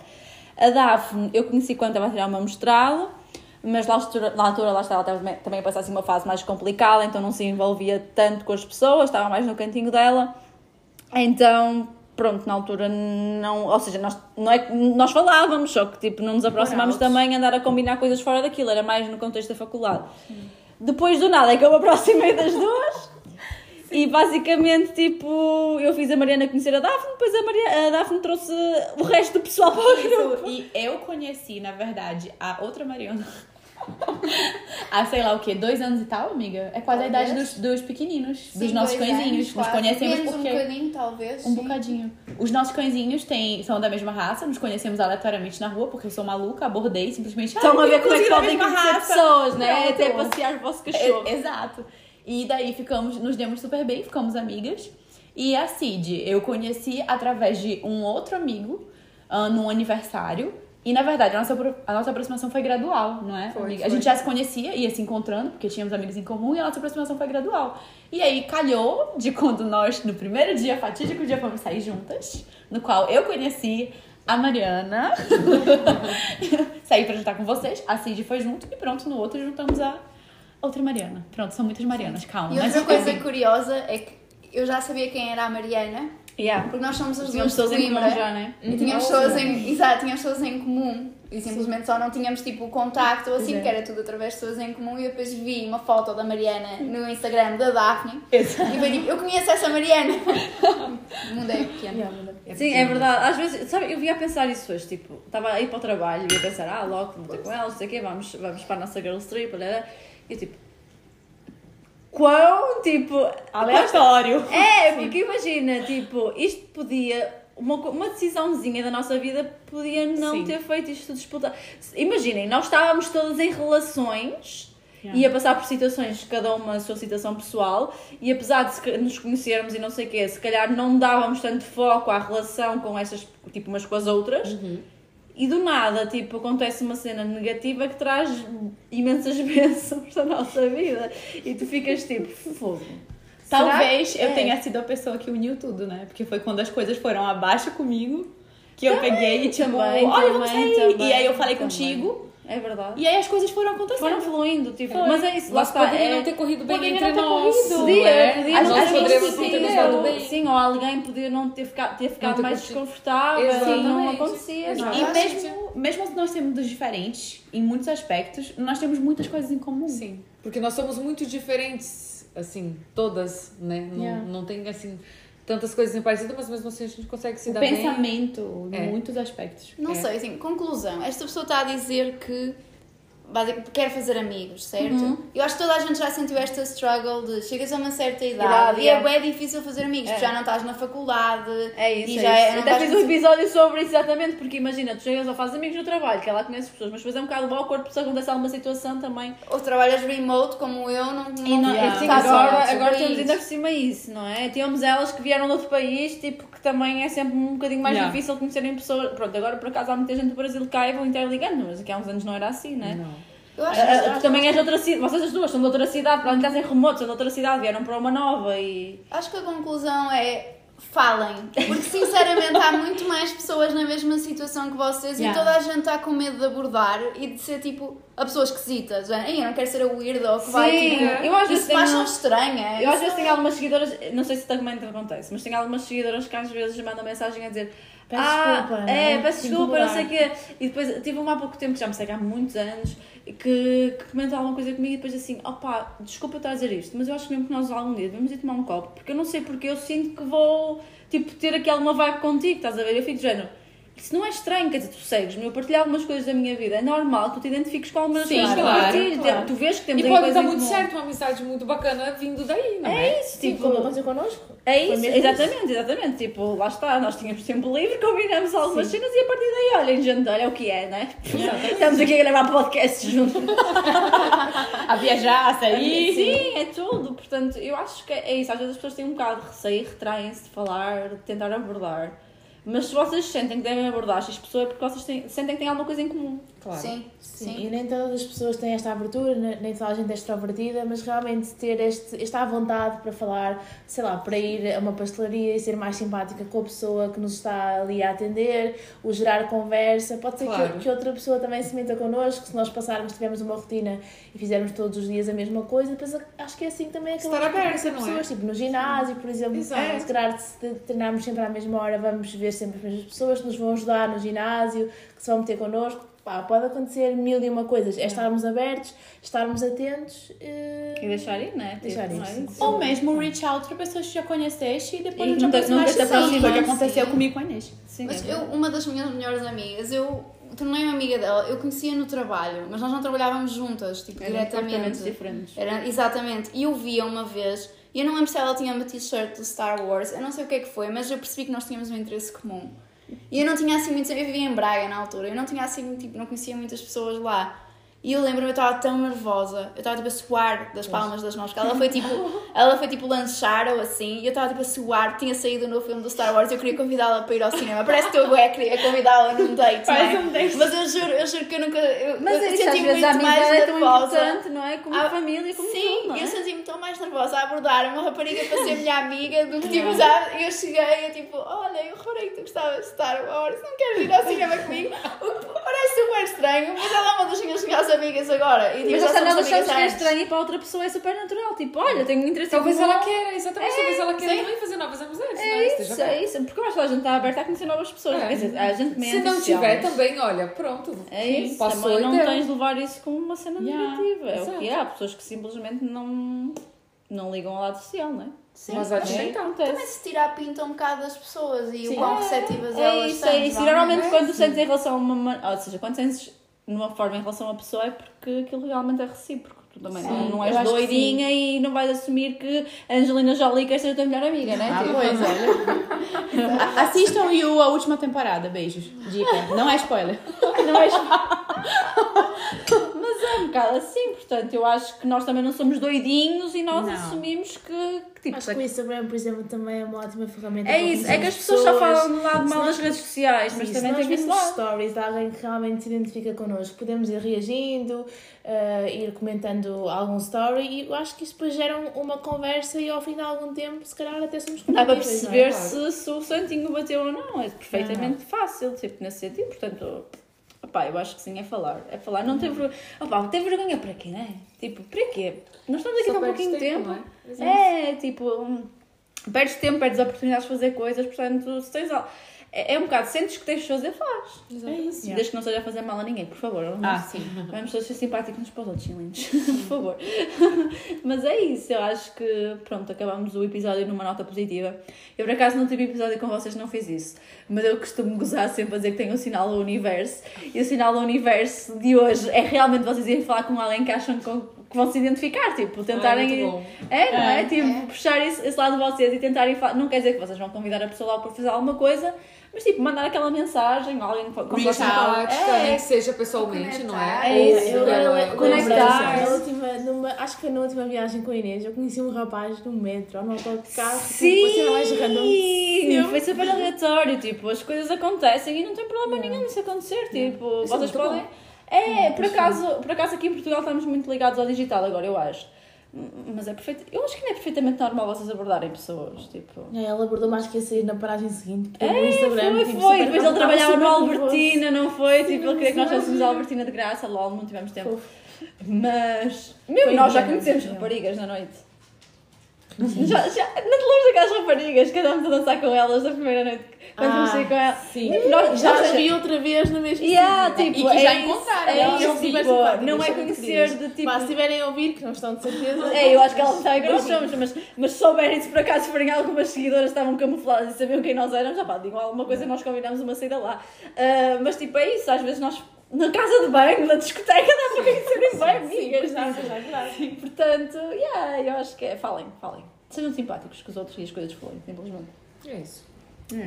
[SPEAKER 1] A Daphne eu conheci quando estava a tirar uma mestrado, mas altura, na altura lá estava também, também a passar assim, uma fase mais complicada, então não se envolvia tanto com as pessoas, estava mais no cantinho dela. Então, pronto, na altura não. Ou seja, nós, não é, nós falávamos, só que tipo, não nos aproximámos também a andar a combinar coisas fora daquilo, era mais no contexto da faculdade. Depois do nada é que eu me aproximei das duas. E basicamente, tipo, eu fiz a Mariana conhecer a Daphne, depois a, Maria, a Daphne trouxe o resto do pessoal para o grupo.
[SPEAKER 4] E eu conheci, na verdade, a outra Mariana. [laughs] Há sei lá o quê, dois anos e tal, amiga? É quase a
[SPEAKER 2] Talvez.
[SPEAKER 4] idade dos, dos pequeninos, dos
[SPEAKER 2] Sim,
[SPEAKER 4] nossos
[SPEAKER 2] dois
[SPEAKER 4] cãezinhos.
[SPEAKER 2] anos,
[SPEAKER 4] Nos conhecemos
[SPEAKER 2] Menos
[SPEAKER 4] porque.
[SPEAKER 2] um bocadinho, talvez.
[SPEAKER 4] Um
[SPEAKER 2] sim.
[SPEAKER 4] bocadinho. Os nossos cãezinhos têm, são da mesma raça, nos conhecemos aleatoriamente na rua, porque eu sou maluca, abordei simplesmente.
[SPEAKER 1] Estão
[SPEAKER 4] "Ai,
[SPEAKER 1] a ver como é que podem conhecer
[SPEAKER 4] raça."
[SPEAKER 1] pessoas, né?
[SPEAKER 4] Pronto.
[SPEAKER 1] Até passear o vosso cachorro.
[SPEAKER 4] É, exato. E daí ficamos, nos demos super bem, ficamos amigas. E a Cid, eu conheci através de um outro amigo ah, num aniversário. E na verdade, a nossa, a nossa aproximação foi gradual, não é?
[SPEAKER 2] Foi, foi.
[SPEAKER 4] A gente já se conhecia, ia se encontrando, porque tínhamos amigos em comum, e a nossa aproximação foi gradual. E aí calhou de quando nós, no primeiro dia, fatídico dia, fomos sair juntas, no qual eu conheci a Mariana. [laughs] Saí pra jantar com vocês, a Cid foi junto, e pronto, no outro juntamos a outra Mariana. Pronto, são muitas Marianas, calma.
[SPEAKER 2] E outra coisa curiosa é que eu já sabia quem era a Mariana,
[SPEAKER 1] Yeah.
[SPEAKER 2] porque nós somos as
[SPEAKER 1] Tínhamos
[SPEAKER 2] duas de
[SPEAKER 1] pessoas em comum
[SPEAKER 2] Coimbra.
[SPEAKER 1] já, né?
[SPEAKER 2] E tínhamos pessoas em, exato, tínhamos pessoas em comum. E simplesmente só não tínhamos tipo contacto ou assim,
[SPEAKER 4] Pois é.
[SPEAKER 2] que era tudo através de pessoas em comum. E eu depois vi uma foto da Mariana no Instagram da Daphne.
[SPEAKER 4] Exato.
[SPEAKER 2] E foi tipo, eu conheço essa Mariana. [laughs] o mundo é pequeno.
[SPEAKER 1] Sim, é verdade. Às vezes, sabe, eu vinha a pensar isso hoje, tipo, estava a ir para o trabalho e ia pensar, ah, logo vou ter com ela, não sei o quê, vamos, vamos para a nossa girls trip, olha, e tipo, quão, tipo,
[SPEAKER 4] Aleatório. [laughs]
[SPEAKER 1] é, porque imagina, tipo, isto podia, uma, uma decisãozinha da nossa vida podia não
[SPEAKER 4] Sim.
[SPEAKER 1] ter feito isto tudo disputar. Imaginem, nós estávamos todas em relações
[SPEAKER 4] Yeah.
[SPEAKER 1] ia passar por situações, cada uma a sua situação pessoal, e apesar de nos conhecermos e não sei o quê, se calhar não dávamos tanto foco à relação com essas, tipo, umas com as outras, e do nada, tipo, acontece uma cena negativa que traz imensas [laughs] bênçãos da nossa vida, e tu ficas tipo, fogo.
[SPEAKER 4] Talvez eu
[SPEAKER 1] é.
[SPEAKER 4] tenha sido a pessoa que uniu tudo, né? Porque foi quando as coisas foram abaixo comigo que eu peguei e tipo,
[SPEAKER 1] também,
[SPEAKER 4] olha, vamos
[SPEAKER 1] também,
[SPEAKER 4] sair.
[SPEAKER 1] também,
[SPEAKER 4] e aí eu falei
[SPEAKER 1] também.
[SPEAKER 4] contigo.
[SPEAKER 1] É verdade.
[SPEAKER 4] E aí as coisas foram acontecendo.
[SPEAKER 1] Foram fluindo, tipo,
[SPEAKER 4] Foi.
[SPEAKER 1] mas é isso, lá
[SPEAKER 3] Mas
[SPEAKER 1] está.
[SPEAKER 3] poderia
[SPEAKER 1] é-
[SPEAKER 3] não ter corrido bem
[SPEAKER 4] poderia
[SPEAKER 3] entre
[SPEAKER 4] não ter
[SPEAKER 3] nós.
[SPEAKER 4] corrido.
[SPEAKER 3] não
[SPEAKER 1] Podia,
[SPEAKER 3] é?
[SPEAKER 1] podia
[SPEAKER 3] Às
[SPEAKER 1] não
[SPEAKER 3] vezes
[SPEAKER 1] ter
[SPEAKER 3] poderíamos não ter dado bem.
[SPEAKER 1] Sim, ou alguém podia não ter ficado, ter ficado mais
[SPEAKER 3] curtido.
[SPEAKER 1] desconfortável e não
[SPEAKER 3] Exatamente.
[SPEAKER 1] acontecia. não é?
[SPEAKER 4] E mesmo, mesmo se nós temos diferentes em muitos aspectos, nós temos muitas coisas em comum.
[SPEAKER 3] Sim, porque nós somos muito diferentes, assim, todas, né? Não,
[SPEAKER 4] Yeah.
[SPEAKER 3] não tem, assim, tantas coisas em parecido, mas mesmo assim a gente consegue se
[SPEAKER 4] O
[SPEAKER 3] dar bem.
[SPEAKER 4] pensamento
[SPEAKER 3] É.
[SPEAKER 4] em muitos aspectos.
[SPEAKER 2] Não
[SPEAKER 3] É.
[SPEAKER 2] sei, assim, conclusão. Esta pessoa está a dizer que quer fazer amigos, certo? Eu acho que toda a gente já sentiu esta struggle de chegas a uma certa idade,
[SPEAKER 1] Idade,
[SPEAKER 2] e é
[SPEAKER 1] é.
[SPEAKER 2] bem difícil fazer amigos,
[SPEAKER 1] É.
[SPEAKER 2] porque já não estás na faculdade.
[SPEAKER 1] É isso,
[SPEAKER 2] e
[SPEAKER 1] é
[SPEAKER 2] já
[SPEAKER 1] isso.
[SPEAKER 2] não
[SPEAKER 1] Até fiz um
[SPEAKER 2] fazer-
[SPEAKER 1] episódio sobre isso exatamente, porque imagina, tu chegas ou fazes amigos no trabalho, que ela conhece pessoas, mas depois é um bocado awkward porque se acontece alguma situação também.
[SPEAKER 2] Ou trabalhas remote como eu, não, não,
[SPEAKER 1] E não,
[SPEAKER 4] Yeah.
[SPEAKER 1] assim,
[SPEAKER 2] tá
[SPEAKER 1] agora, agora temos
[SPEAKER 2] isso.
[SPEAKER 1] ainda por cima isso, não é? Temos elas que vieram de outro país, tipo, que também é sempre um bocadinho mais
[SPEAKER 4] Yeah.
[SPEAKER 1] difícil conhecerem pessoas. Pronto, agora por acaso há muita gente do Brasil que cá e vão interligando, mas aqui há uns anos não era assim, não é?
[SPEAKER 2] Eu acho,
[SPEAKER 1] Ah, ah,
[SPEAKER 2] acho-
[SPEAKER 1] tu também és de outra cidade, vocês as duas são de outra cidade, para onde estás em remoto, são de outra cidade, vieram para uma nova e.
[SPEAKER 2] acho que a conclusão é falem, porque sinceramente há muito mais pessoas na mesma situação que vocês
[SPEAKER 4] Yeah.
[SPEAKER 2] e toda a gente está com medo de abordar e de ser tipo a pessoa esquisita. Já, "Ei, eu não quero ser a weirdo que vai
[SPEAKER 1] Sim,
[SPEAKER 2] tipo.
[SPEAKER 1] eu às vezes tenho-
[SPEAKER 2] estranha.
[SPEAKER 1] Eu às vezes
[SPEAKER 2] é-
[SPEAKER 1] tenho algumas seguidoras, não sei se também te acontece, mas tenho algumas seguidoras que às vezes mandam mensagem a dizer
[SPEAKER 5] Peço
[SPEAKER 1] ah,
[SPEAKER 5] desculpa,
[SPEAKER 1] é,
[SPEAKER 5] né?
[SPEAKER 1] peço desculpa, não sei o
[SPEAKER 5] incomodar."
[SPEAKER 1] quê. E depois tive uma há pouco tempo, que já me segue há muitos anos, que, que comentou alguma coisa comigo e depois assim, opá, desculpa estar a dizer isto, mas eu acho mesmo que nós algum dia devemos ir tomar um copo, porque eu não sei porque eu sinto que vou, tipo, ter aqui alguma vibe contigo, estás a ver? Eu fico de género. Isso não é estranho, quer dizer, tu segues-me, eu partilho algumas coisas da minha vida. É normal que tu te identifiques com algumas
[SPEAKER 4] Sim,
[SPEAKER 1] coisas que eu
[SPEAKER 4] claro,
[SPEAKER 1] partilho.
[SPEAKER 5] claro.
[SPEAKER 1] Tu vês que temos
[SPEAKER 3] E pode dar
[SPEAKER 1] em
[SPEAKER 3] muito certo, uma amizade muito bacana vindo daí, não é?
[SPEAKER 1] É isso,
[SPEAKER 5] Tipo,
[SPEAKER 1] tipo.
[SPEAKER 5] como aconteceu connosco.
[SPEAKER 1] É isso, exatamente, exatamente. Tipo, lá está, nós tínhamos tempo livre, combinamos algumas cenas e a partir daí, olhem, gente, olha o que é, né? Estamos aqui a gravar podcasts juntos. [laughs]
[SPEAKER 4] A viajar, a sair.
[SPEAKER 1] Sim, é tudo. Portanto, eu acho que é isso. Às vezes as pessoas têm um bocado de receio, retraem-se de falar, de tentar abordar. Mas se vocês sentem que devem abordar X pessoa é porque vocês têm, sentem que têm alguma coisa em comum.
[SPEAKER 3] Claro.
[SPEAKER 2] Sim,
[SPEAKER 5] Sim,
[SPEAKER 2] sim.
[SPEAKER 5] e nem todas as pessoas têm esta abertura, ne- nem toda a gente é extrovertida, mas realmente ter este, esta à vontade para falar, sei lá, para ir a uma pastelaria e ser mais simpática com a pessoa que nos está ali a atender, o gerar conversa. Pode ser
[SPEAKER 3] Claro.
[SPEAKER 5] que, que outra pessoa também se meta connosco, se nós passarmos, tivermos uma rotina e fizermos todos os dias a mesma coisa, depois acho que é assim que também
[SPEAKER 3] Estar
[SPEAKER 5] acabamos por
[SPEAKER 3] aberta,
[SPEAKER 5] conhecer
[SPEAKER 3] não é?
[SPEAKER 5] pessoas, tipo no ginásio, por exemplo,
[SPEAKER 3] Exato.
[SPEAKER 5] se calhar se treinarmos sempre à mesma hora, vamos ver sempre as mesmas pessoas que nos vão ajudar no ginásio, que se vão meter connosco. Pá, pode acontecer mil e uma coisas. É estarmos abertos, estarmos atentos. eh,
[SPEAKER 1] E deixar ir, né? Tipo,
[SPEAKER 5] Deixar ir,
[SPEAKER 1] não é
[SPEAKER 5] sim.
[SPEAKER 4] Ou mesmo reach out para pessoas que já conheceste e depois
[SPEAKER 1] E
[SPEAKER 4] não te
[SPEAKER 1] nunca- nunca te
[SPEAKER 4] o que aconteceu
[SPEAKER 2] sim.
[SPEAKER 4] comigo com a Inês.
[SPEAKER 1] Sim,
[SPEAKER 2] Mas
[SPEAKER 1] é
[SPEAKER 2] eu, uma das minhas melhores amigas, eu tornei-me amiga dela, eu conhecia no trabalho, mas nós não trabalhávamos juntas, tipo,
[SPEAKER 1] Eram
[SPEAKER 2] diretamente.
[SPEAKER 1] diferentes.
[SPEAKER 2] Era, exatamente. E eu via uma vez, e eu não lembro se ela tinha uma t-shirt do Star Wars, eu não sei o que é que foi, mas eu percebi que nós tínhamos um interesse comum. E eu não tinha assim muitos. Eu vivia em Braga na altura, eu não tinha assim, tipo, não conhecia muitas pessoas lá. E eu lembro-me, eu estava tão nervosa, eu estava tipo a suar das palmas das mãos, porque ela foi tipo, [laughs] ela foi tipo lanchar ou assim, e eu estava tipo a suar, tinha saído no filme do Star Wars, eu queria convidá-la para ir ao cinema. Parece que eu é, queria convidá-la num date, não é?
[SPEAKER 4] um date.
[SPEAKER 2] Mas eu juro, eu juro que eu nunca. Eu,
[SPEAKER 1] Mas
[SPEAKER 2] eu
[SPEAKER 1] é isso,
[SPEAKER 2] senti
[SPEAKER 1] a
[SPEAKER 2] muito mais
[SPEAKER 1] é
[SPEAKER 2] nervosa.
[SPEAKER 1] importante, não é? Como
[SPEAKER 2] Ah,
[SPEAKER 1] família, como
[SPEAKER 2] Sim,
[SPEAKER 1] tudo, não é?
[SPEAKER 2] eu senti-me tão mais nervosa a abordar uma rapariga para ser minha amiga do que tipo, sabe? Eu cheguei e tipo, olha, eu reparei que tu gostavas de Star Wars, não queres ir ao cinema comigo? O que parece super estranho, mas ela é uma das minhas melhores amigas agora. E, tipo,
[SPEAKER 1] Mas
[SPEAKER 2] já
[SPEAKER 1] essa achamos
[SPEAKER 2] amigas
[SPEAKER 1] que é estranho e para outra pessoa é super natural. Tipo, olha, tenho interesse
[SPEAKER 3] Talvez ela queira, exatamente, talvez ela queira também fazer novas amizades. não
[SPEAKER 1] É
[SPEAKER 3] Esteja
[SPEAKER 1] isso, é isso. Porque eu acho que a gente está aberta a conhecer novas pessoas.
[SPEAKER 3] É.
[SPEAKER 1] A gente também é
[SPEAKER 3] Se não tiver
[SPEAKER 1] mas-
[SPEAKER 3] também, olha, pronto.
[SPEAKER 1] É isso,
[SPEAKER 3] Passou
[SPEAKER 1] também não tens de levar isso como uma cena
[SPEAKER 4] Yeah,
[SPEAKER 1] negativa. É o que é. Há pessoas que simplesmente não, não ligam ao lado social, não é?
[SPEAKER 3] Sim, mas
[SPEAKER 1] É,
[SPEAKER 3] tentar.
[SPEAKER 2] Também
[SPEAKER 1] acontece.
[SPEAKER 2] se tira a pinta um bocado das pessoas e o quão receptivas
[SPEAKER 1] É
[SPEAKER 2] elas
[SPEAKER 1] isso,
[SPEAKER 2] são.
[SPEAKER 1] é isso. E normalmente quando tu sentes em relação a uma. ma- Ou seja, quando sentes numa forma em relação uma pessoa é porque aquilo realmente é recíproco. Tu também não, não és doidinha e não vais assumir que Angelina Jolie quer ser a tua melhor amiga, né?
[SPEAKER 4] Ah,
[SPEAKER 1] Tipo,
[SPEAKER 4] pois, olha. [laughs] A- Assistam You a última temporada, beijos. Dica, não é spoiler.
[SPEAKER 1] Não és... [laughs] Mas é um bocado assim, portanto, eu acho que nós também não somos doidinhos e nós
[SPEAKER 4] Não.
[SPEAKER 1] assumimos que, que tipo.
[SPEAKER 5] Acho que o Instagram, por exemplo, também é uma ótima ferramenta
[SPEAKER 1] É isso, é que as
[SPEAKER 5] conhecermos
[SPEAKER 1] pessoas só falam do lado mal das redes sociais, mas
[SPEAKER 5] Sim,
[SPEAKER 1] também tem
[SPEAKER 5] vemos
[SPEAKER 1] lado.
[SPEAKER 5] stories de alguém que realmente se identifica connosco, podemos ir reagindo, eh, ir comentando algum story e eu acho que isso depois gera um- uma conversa e ao fim de algum tempo, se calhar até somos
[SPEAKER 1] Dá para
[SPEAKER 5] é?
[SPEAKER 1] perceber se, se o santinho bateu ou não, é perfeitamente fácil, tipo, nesse sentido, portanto, opá, eu acho que sim, é falar, é falar, não ter vergonha, opá, ter vergonha para quê, né? Tipo, para quê? Nós estamos aqui há um pouquinho de
[SPEAKER 3] tempo,
[SPEAKER 1] tempo,
[SPEAKER 3] é?
[SPEAKER 1] é, tipo, perdes tempo, perdes oportunidades de fazer coisas, portanto, se tens algo, é, é um bocado, sentes que tens de fazer, faz.
[SPEAKER 5] É isso.
[SPEAKER 1] Desde que não seja a fazer mal a ninguém, por favor. Vamos,
[SPEAKER 4] Ah, sim.
[SPEAKER 1] Vamos todos ser simpáticos uns para os outros, lindos. [laughs] por favor. [laughs] Mas é isso, eu acho que, pronto, acabamos o episódio numa nota positiva. Eu, por acaso, não tive episódio com vocês, não fiz isso. Mas eu costumo gozar sempre a dizer que tenho um sinal ao universo. E o sinal ao universo de hoje é realmente vocês irem falar com alguém que acham que que vão se identificar, tipo, tentarem.
[SPEAKER 3] Ah, muito bom.
[SPEAKER 1] É, não é?
[SPEAKER 4] É,
[SPEAKER 1] Tipo, puxar esse, esse lado de vocês e tentarem falar. Não quer dizer que vocês vão convidar a pessoa lá para fazer alguma coisa, mas tipo, mandar aquela mensagem, alguém com
[SPEAKER 3] Reach
[SPEAKER 1] vocês-
[SPEAKER 3] out,
[SPEAKER 1] É.
[SPEAKER 3] que seja pessoalmente, não é?
[SPEAKER 1] É isso,
[SPEAKER 5] Eu,
[SPEAKER 3] não
[SPEAKER 5] eu,
[SPEAKER 3] é,
[SPEAKER 5] eu,
[SPEAKER 1] conectar.
[SPEAKER 5] na última, numa, acho que foi na última viagem com a Inês, eu conheci um rapaz no metro, no autocarro,
[SPEAKER 1] Sim,
[SPEAKER 5] tipo, a cena mais random.
[SPEAKER 1] foi super aleatório, tipo, as coisas acontecem e não tem problema nenhum nisso acontecer, tipo,
[SPEAKER 3] Isso é
[SPEAKER 1] vocês podem... É, por acaso, por acaso aqui em Portugal estamos muito ligados ao digital agora, eu acho. Mas é perfeito, eu acho que não é perfeitamente normal vocês abordarem pessoas, tipo...
[SPEAKER 5] É, Ela abordou mais que ia sair na paragem seguinte, porque
[SPEAKER 1] É,
[SPEAKER 5] no Instagram,
[SPEAKER 1] foi,
[SPEAKER 5] tipo,
[SPEAKER 1] foi. Depois ele trabalhava no
[SPEAKER 5] nervoso.
[SPEAKER 1] Albertina, não foi? Tipo, ele queria que nós
[SPEAKER 5] sim,
[SPEAKER 1] fôssemos
[SPEAKER 5] sim.
[SPEAKER 1] a Albertina de graça, LOL, não tivemos tempo.
[SPEAKER 5] Fofo.
[SPEAKER 1] Mas, meu,
[SPEAKER 5] Foi
[SPEAKER 1] nós já conhecemos
[SPEAKER 5] sim.
[SPEAKER 1] raparigas na noite. Já, já, não te lembras daquelas raparigas que andámos a dançar com elas na primeira noite? Quando
[SPEAKER 5] Ah,
[SPEAKER 1] comecei com elas?
[SPEAKER 5] sim.
[SPEAKER 1] Nós,
[SPEAKER 5] Já as vi outra vez no mesmo
[SPEAKER 1] Yeah, tipo,
[SPEAKER 4] E que já
[SPEAKER 1] é isso,
[SPEAKER 4] encontraram,
[SPEAKER 1] É isso, tipo, não é conhecer de tipo.
[SPEAKER 5] Pá, se estiverem a ouvir, que não estão de certeza.
[SPEAKER 1] É, eu acho que elas sabem quem nós somos, mas, mas se souberem se por acaso forem algumas seguidoras estavam camufladas e sabiam quem nós éramos, já pá, digam alguma coisa, nós combinamos uma saída lá. Ah, mas tipo, é isso, às vezes nós na casa de banho, na discoteca, dá para conhecerem bem amigas.
[SPEAKER 5] Pois não,
[SPEAKER 1] tipo.
[SPEAKER 5] pois não, é verdade.
[SPEAKER 1] Portanto, yeah, eu acho que é, falem, falem. Sejam simpáticos com os outros e as coisas fluem, simplesmente.
[SPEAKER 3] É isso.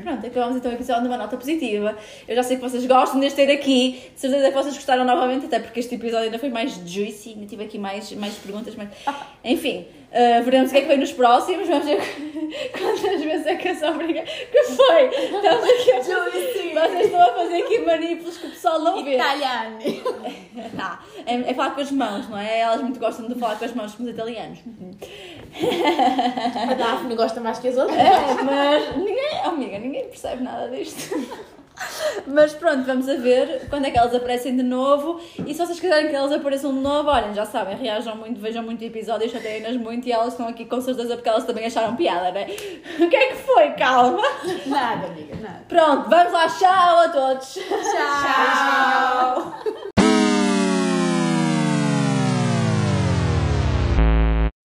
[SPEAKER 1] Pronto, acabamos então o episódio numa nota positiva. Eu já sei que vocês gostam deste ter aqui. De certeza que vocês gostaram novamente, até porque este episódio ainda foi mais juicy. Ainda tive aqui mais, mais perguntas, mas. Enfim, Uh, veremos o que é que vem nos próximos. Vamos ver [laughs] quantas vezes é que essa briga. Que foi? Estamos aqui a fazer, Vocês estão a fazer aqui manipulos que o pessoal não vê.
[SPEAKER 5] Italiano. [laughs]
[SPEAKER 1] Tá. É, é falar com as mãos, não é? Elas muito gostam de falar com as mãos como os italianos.
[SPEAKER 5] A Daphne gosta mais que as [laughs] outras.
[SPEAKER 1] É, mas ninguém, oh, amiga, ninguém percebe nada disto. [laughs] Mas pronto, vamos a ver quando é que elas aparecem de novo. E se vocês quiserem que elas apareçam de novo, olhem, já sabem, reajam muito, vejam muito episódios, chateiem-nas muito e elas estão aqui com certeza porque elas também acharam piada, né? [laughs] O que é que foi? Calma.
[SPEAKER 5] Nada, amiga, nada.
[SPEAKER 1] Pronto, vamos lá, tchau a todos.
[SPEAKER 5] Tchau. [laughs]